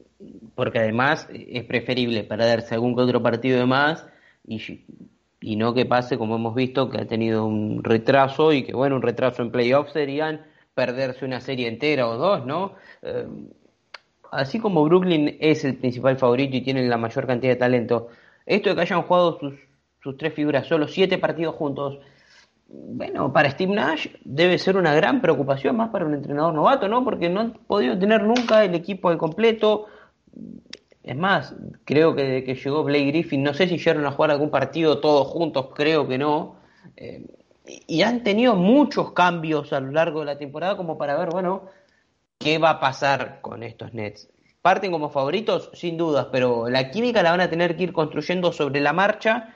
porque además es preferible perderse algún que otro partido de más y, y no que pase como hemos visto que ha tenido un retraso y que bueno, un retraso en playoffs serían perderse una serie entera o dos, ¿no? Eh, así como Brooklyn es el principal favorito y tiene la mayor cantidad de talento, esto de que hayan jugado sus, sus tres figuras solo siete partidos juntos, bueno, para Steve Nash debe ser una gran preocupación, más para un entrenador novato, ¿no? Porque no han podido tener nunca el equipo al completo. Es más, creo que desde que llegó Blake Griffin, no sé si llegaron a jugar algún partido todos juntos, creo que no. Eh, y han tenido muchos cambios a lo largo de la temporada como para ver, bueno, qué va a pasar con estos Nets. Parten como favoritos, sin dudas, pero la química la van a tener que ir construyendo sobre la marcha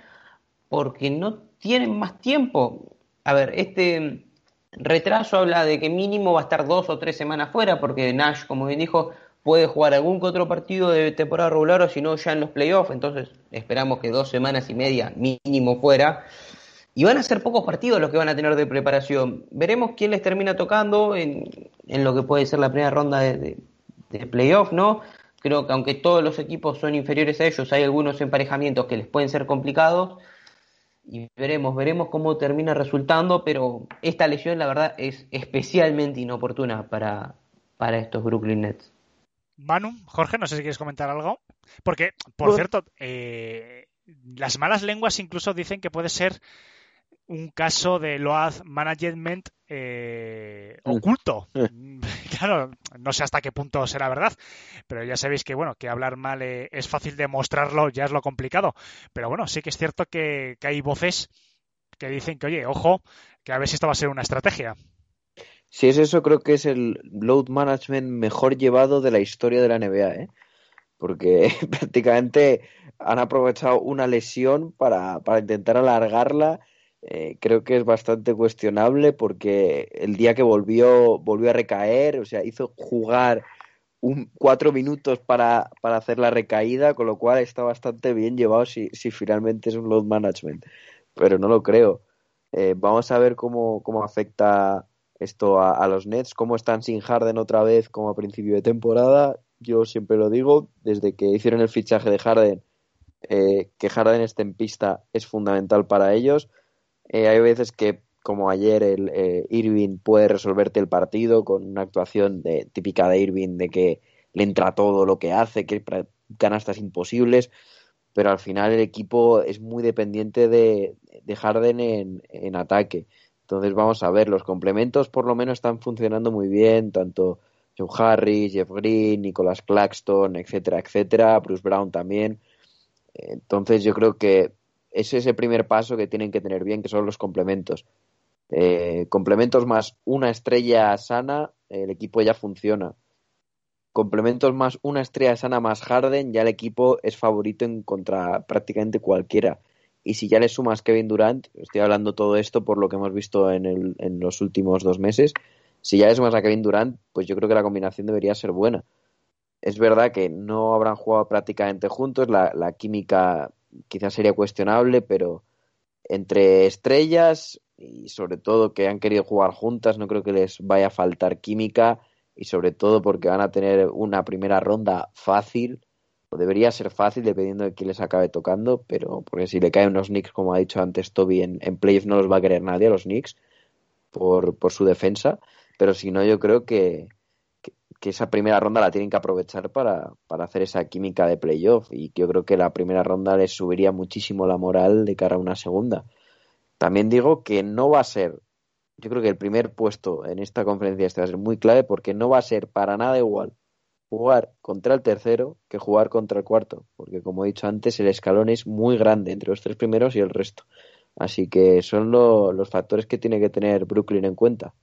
porque no tienen más tiempo. A ver, este retraso habla de que mínimo va a estar dos o tres semanas fuera, porque Nash, como bien dijo, puede jugar algún que otro partido de temporada regular o si no ya en los playoffs, entonces esperamos que dos semanas y media mínimo fuera. Y van a ser pocos partidos los que van a tener de preparación. Veremos quién les termina tocando en, lo que puede ser la primera ronda de, de, de playoff, ¿no? Creo que aunque todos los equipos son inferiores a ellos, hay algunos emparejamientos que les pueden ser complicados y veremos, veremos cómo termina resultando, pero esta lesión la verdad es especialmente inoportuna para, para estos Brooklyn Nets. Manu, Jorge, no sé si quieres comentar algo. Porque, por Pues- cierto, eh, las malas lenguas incluso dicen que puede ser un caso de load management eh, Mm. oculto. claro, no sé hasta qué punto será verdad, pero ya sabéis que bueno, que hablar mal eh, es fácil demostrarlo, ya es lo complicado. Pero bueno, sí que es cierto que, que hay voces que dicen que, oye, ojo, que a ver si esto va a ser una estrategia. Si es eso, creo que es el load management mejor llevado de la historia de la NBA, ¿eh? Porque prácticamente han aprovechado una lesión para, para intentar alargarla. Eh, creo que es bastante cuestionable porque el día que volvió, volvió a recaer, o sea, hizo jugar un, cuatro minutos para, para hacer la recaída, con lo cual está bastante bien llevado si, si finalmente es un load management. Pero no lo creo. Eh, vamos a ver cómo, cómo afecta esto a, los Nets, cómo están sin Harden otra vez como a principio de temporada. Yo siempre lo digo, desde que hicieron el fichaje de Harden, eh, que Harden esté en pista es fundamental para ellos. Eh, hay veces que, como ayer, el eh, Irving puede resolverte el partido con una actuación de, típica de Irving de que le entra todo lo que hace, que canastas imposibles, pero al final el equipo es muy dependiente de, de Harden en, ataque. Entonces vamos a ver, los complementos por lo menos están funcionando muy bien, tanto Joe Harris, Jeff Green, Nicholas Claxton, etcétera, etcétera, Bruce Brown también. Entonces yo creo que es el primer paso que tienen que tener bien, que son los complementos. Eh, complementos más una estrella sana, el equipo ya funciona. Complementos más una estrella sana más Harden, ya el equipo es favorito en contra prácticamente cualquiera. Y si ya le sumas Kevin Durant, estoy hablando todo esto por lo que hemos visto en, en los últimos dos meses, si ya le sumas a Kevin Durant, pues yo creo que la combinación debería ser buena. Es verdad que no habrán jugado prácticamente juntos, la química quizás sería cuestionable, pero entre estrellas y sobre todo que han querido jugar juntas, no creo que les vaya a faltar química y sobre todo porque van a tener una primera ronda fácil, o debería ser fácil dependiendo de quién les acabe tocando, pero porque si le caen unos Knicks, como ha dicho antes Toby, en, en playoff no los va a querer nadie a los Knicks por, por su defensa, pero si no yo creo que, que, esa primera ronda la tienen que aprovechar para, para hacer esa química de playoff y yo creo que la primera ronda les subiría muchísimo la moral de cara a una segunda. También digo que no va a ser yo creo que el primer puesto en esta conferencia este va a ser muy clave porque no va a ser para nada igual jugar contra el tercero que jugar contra el cuarto, porque como he dicho antes, el escalón es muy grande entre los tres primeros y el resto. Así que son lo, los factores que tiene que tener Brooklyn en cuenta.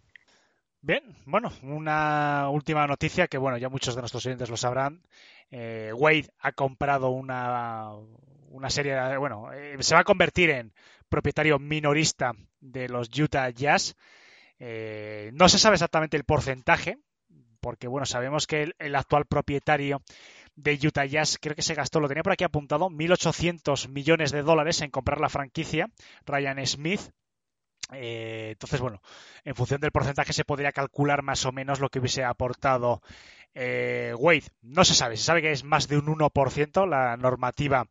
Bien, bueno, una última noticia que, bueno, ya muchos de nuestros oyentes lo sabrán. Eh, Wade ha comprado una, una serie, de, bueno, eh, se va a convertir en propietario minorista de los Utah Jazz. Eh, no se sabe exactamente el porcentaje, porque bueno, sabemos que el, el, actual propietario de Utah Jazz creo que se gastó, lo tenía por aquí apuntado, 1.800 millones de dólares en comprar la franquicia, Ryan Smith. Eh, entonces, bueno, en función del porcentaje se podría calcular más o menos lo que hubiese aportado eh, Wade. No se sabe, se sabe que es más de un 1%, la normativa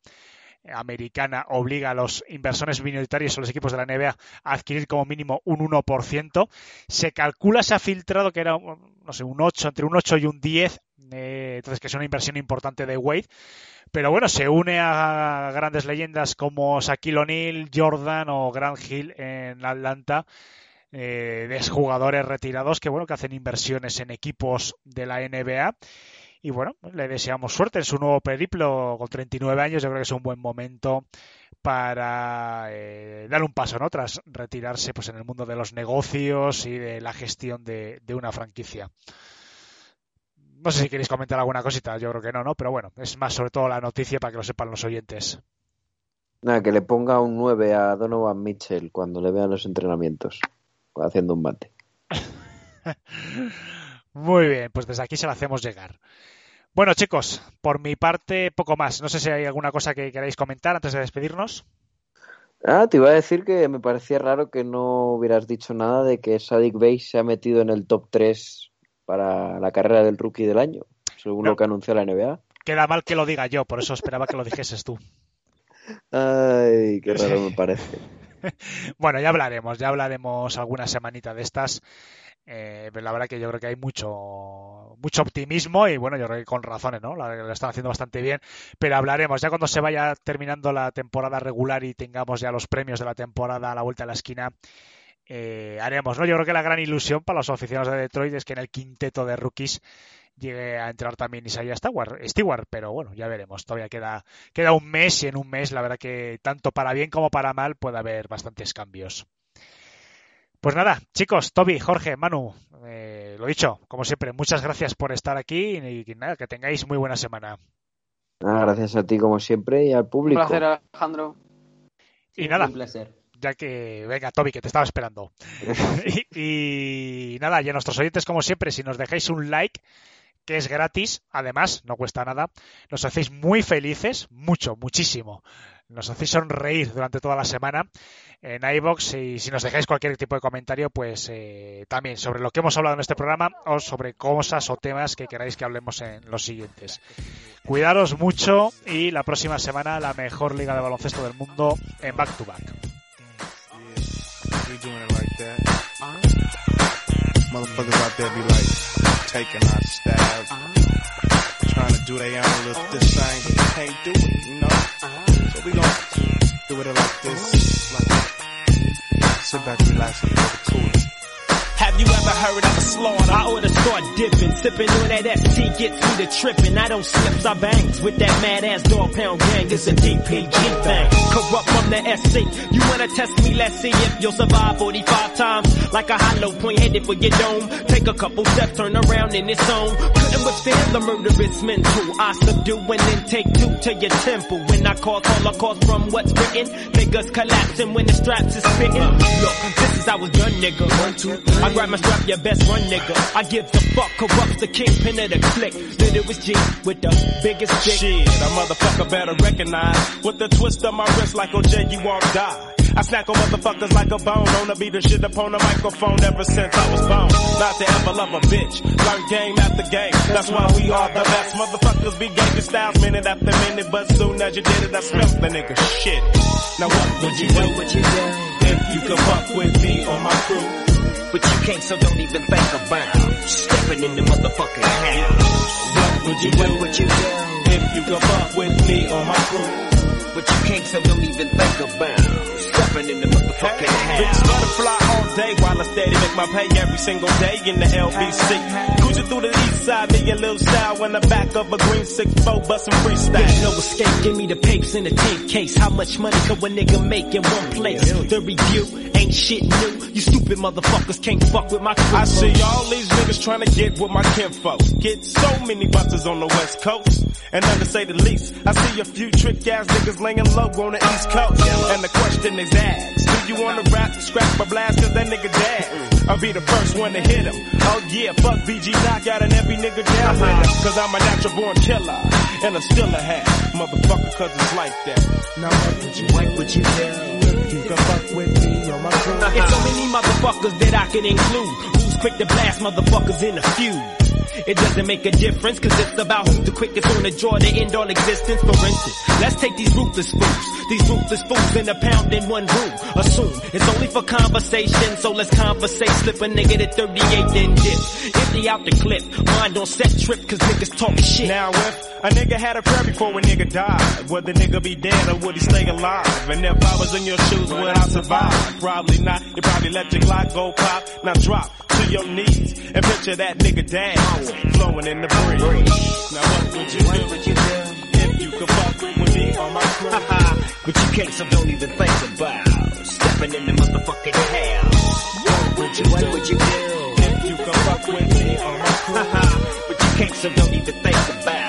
americana obliga a los inversores minoritarios o los equipos de la NBA a adquirir como mínimo un 1%. Se calcula, se ha filtrado que era, no sé, un 8, entre un 8 y un 10, eh, entonces que es una inversión importante de Wade. Pero bueno, se une a grandes leyendas como Shaquille O'Neal, Jordan o Grant Hill en Atlanta. Eh, de jugadores retirados que bueno que hacen inversiones en equipos de la NBA y bueno, le deseamos suerte en su nuevo periplo con 39 años. Yo creo que es un buen momento para eh, dar un paso, ¿no? Tras retirarse pues, en el mundo de los negocios y de la gestión de, de, una franquicia. No sé si queréis comentar alguna cosita, yo creo que no, ¿no? Pero bueno, es más sobre todo la noticia para que lo sepan los oyentes. Nada, que le ponga un 9 a Donovan Mitchell cuando le vean los entrenamientos, haciendo un bate. Muy bien, pues desde aquí se lo hacemos llegar. Bueno, chicos, por mi parte, poco más. No sé si hay alguna cosa que queráis comentar antes de despedirnos. Ah, te iba a decir que me parecía raro que no hubieras dicho nada de que Sadik Bey se ha metido en el top 3 para la carrera del rookie del año, según no. lo que anunció la NBA. Queda mal que lo diga yo, por eso esperaba que lo dijeses tú. Ay, qué raro me parece. bueno, ya hablaremos, ya hablaremos alguna semanita de estas. Eh, la verdad que yo creo que hay mucho mucho optimismo y bueno, yo creo que con razones, ¿no? La, la, están haciendo bastante bien, pero hablaremos ya cuando se vaya terminando la temporada regular y tengamos ya los premios de la temporada a la vuelta de la esquina. Eh, haremos, ¿no? Yo creo que la gran ilusión para los aficionados de Detroit es que en el quinteto de rookies llegue a entrar también Isaiah Stewart, Stewart, pero bueno, ya veremos. Todavía queda, queda un mes y en un mes la verdad que tanto para bien como para mal puede haber bastantes cambios. Pues nada, chicos, Toby, Jorge, Manu, eh, lo dicho, como siempre, muchas gracias por estar aquí y, y nada, que tengáis muy buena semana. Ah, gracias a ti como siempre y al público. Un placer, Alejandro. Y nada, Un placer. Ya que venga, Toby, que te estaba esperando. y, y, nada, y a nuestros oyentes, como siempre, si nos dejáis un like, que es gratis, además, no cuesta nada, nos hacéis muy felices, mucho, muchísimo. Nos hacéis sonreír durante toda la semana en iBox y si nos dejáis cualquier tipo de comentario, pues eh, también sobre lo que hemos hablado en este programa o sobre cosas o temas que queráis que hablemos en los siguientes. Cuidaros mucho y la próxima semana la mejor liga de baloncesto del mundo en back to back. Motherfuckers out there be like taking our stabs, trying to do their own little this thing, but they can't do it, you know. So we gon' do it like this, like sit back, relax, and get the cooler. Have you ever heard of a slaughter? I oughta start dipping, sipping on that ST gets me to tripping. I don't slips, I bangs with that mad ass dog pound gang. It's a DPG thing. Corrupt from the SC. You wanna test me? Let's see if you'll survive 45 times. Like a hollow point headed for your dome. Take a couple steps, turn around in its own. Couldn't withstand the murderous mental. I subdue and then take two to your temple. When I call cause holocaust from what's written, niggas collapsing when the straps is spitting. Look, this is our done, nigga. One, two, three. I grab my strap, your best run nigga. I give the fuck, corrupts the kingpin of the clique. Then it was G with the biggest dick. Shit, a motherfucker better recognize with the twist of my wrist like OJ, you won't die. I snack on motherfuckers like a bone. Wanna be the shit upon the microphone ever since I was born. Not to ever love a bitch. Learn game after game. That's why we are the best. Motherfuckers be gangster styles minute after minute. But soon as you did it, I smelt the nigga shit. Now what would you do? What you do? If you could fuck with me or my crew. But you can't, so don't even think about stepping in the motherfucking house. What would you do? What you do? If you could fuck with me or my crew. But you can't, so don't even think about stepping in the motherfucking Bitch, house. butterfly all day while I steady make my pay every single day in the LBC. Cruising through the east side, me a little style in the back of a green six four, bustin' freestyle. There's no escape, give me the papes in a tank case. How much money could a nigga make in one place? The review ain't shit new. You stupid motherfuckers can't fuck with my crew. I see all these niggas trying to get with my kinfolk. Get so many busters on the west coast. And none to say the least, I see a few trick ass niggas laying low on the east coast. And the question is asked, do you wanna rap, scrap or blast cause that nigga dead? I'll be the first one to hit him. Oh yeah, fuck BG knockout and every nigga down with him. Cause I'm a natural born killer. And I'm still a hat, motherfucker cause it's like that. Now what would you, what would you do? You can fuck with me on my crew. It's so many motherfuckers that I can include. Who's quick to blast motherfuckers in a feud? It doesn't make a difference, cause it's about who's the quickest on the draw to end all existence. For instance, let's take these ruthless fools. These ruthless fools in a pound in one room. Assume it's only for conversation, so let's conversate. Slip a nigga to 38 then dip. Empty out the clip. Mind on set trip, cause niggas talk shit. Now if a nigga had a prayer before a nigga died, would the nigga be dead or would he stay alive? And if I was in your shoes, would I survive? Probably not. You probably let your Glock go pop. Now drop to your knees and picture that nigga dance flowing in the breeze. Now what would you do? If you could fuck with me on my crew. but you can't, so don't even think about stepping in the motherfucking house. What would you, what would you do? If you could fuck with me on my crew. but you can't, so don't even think about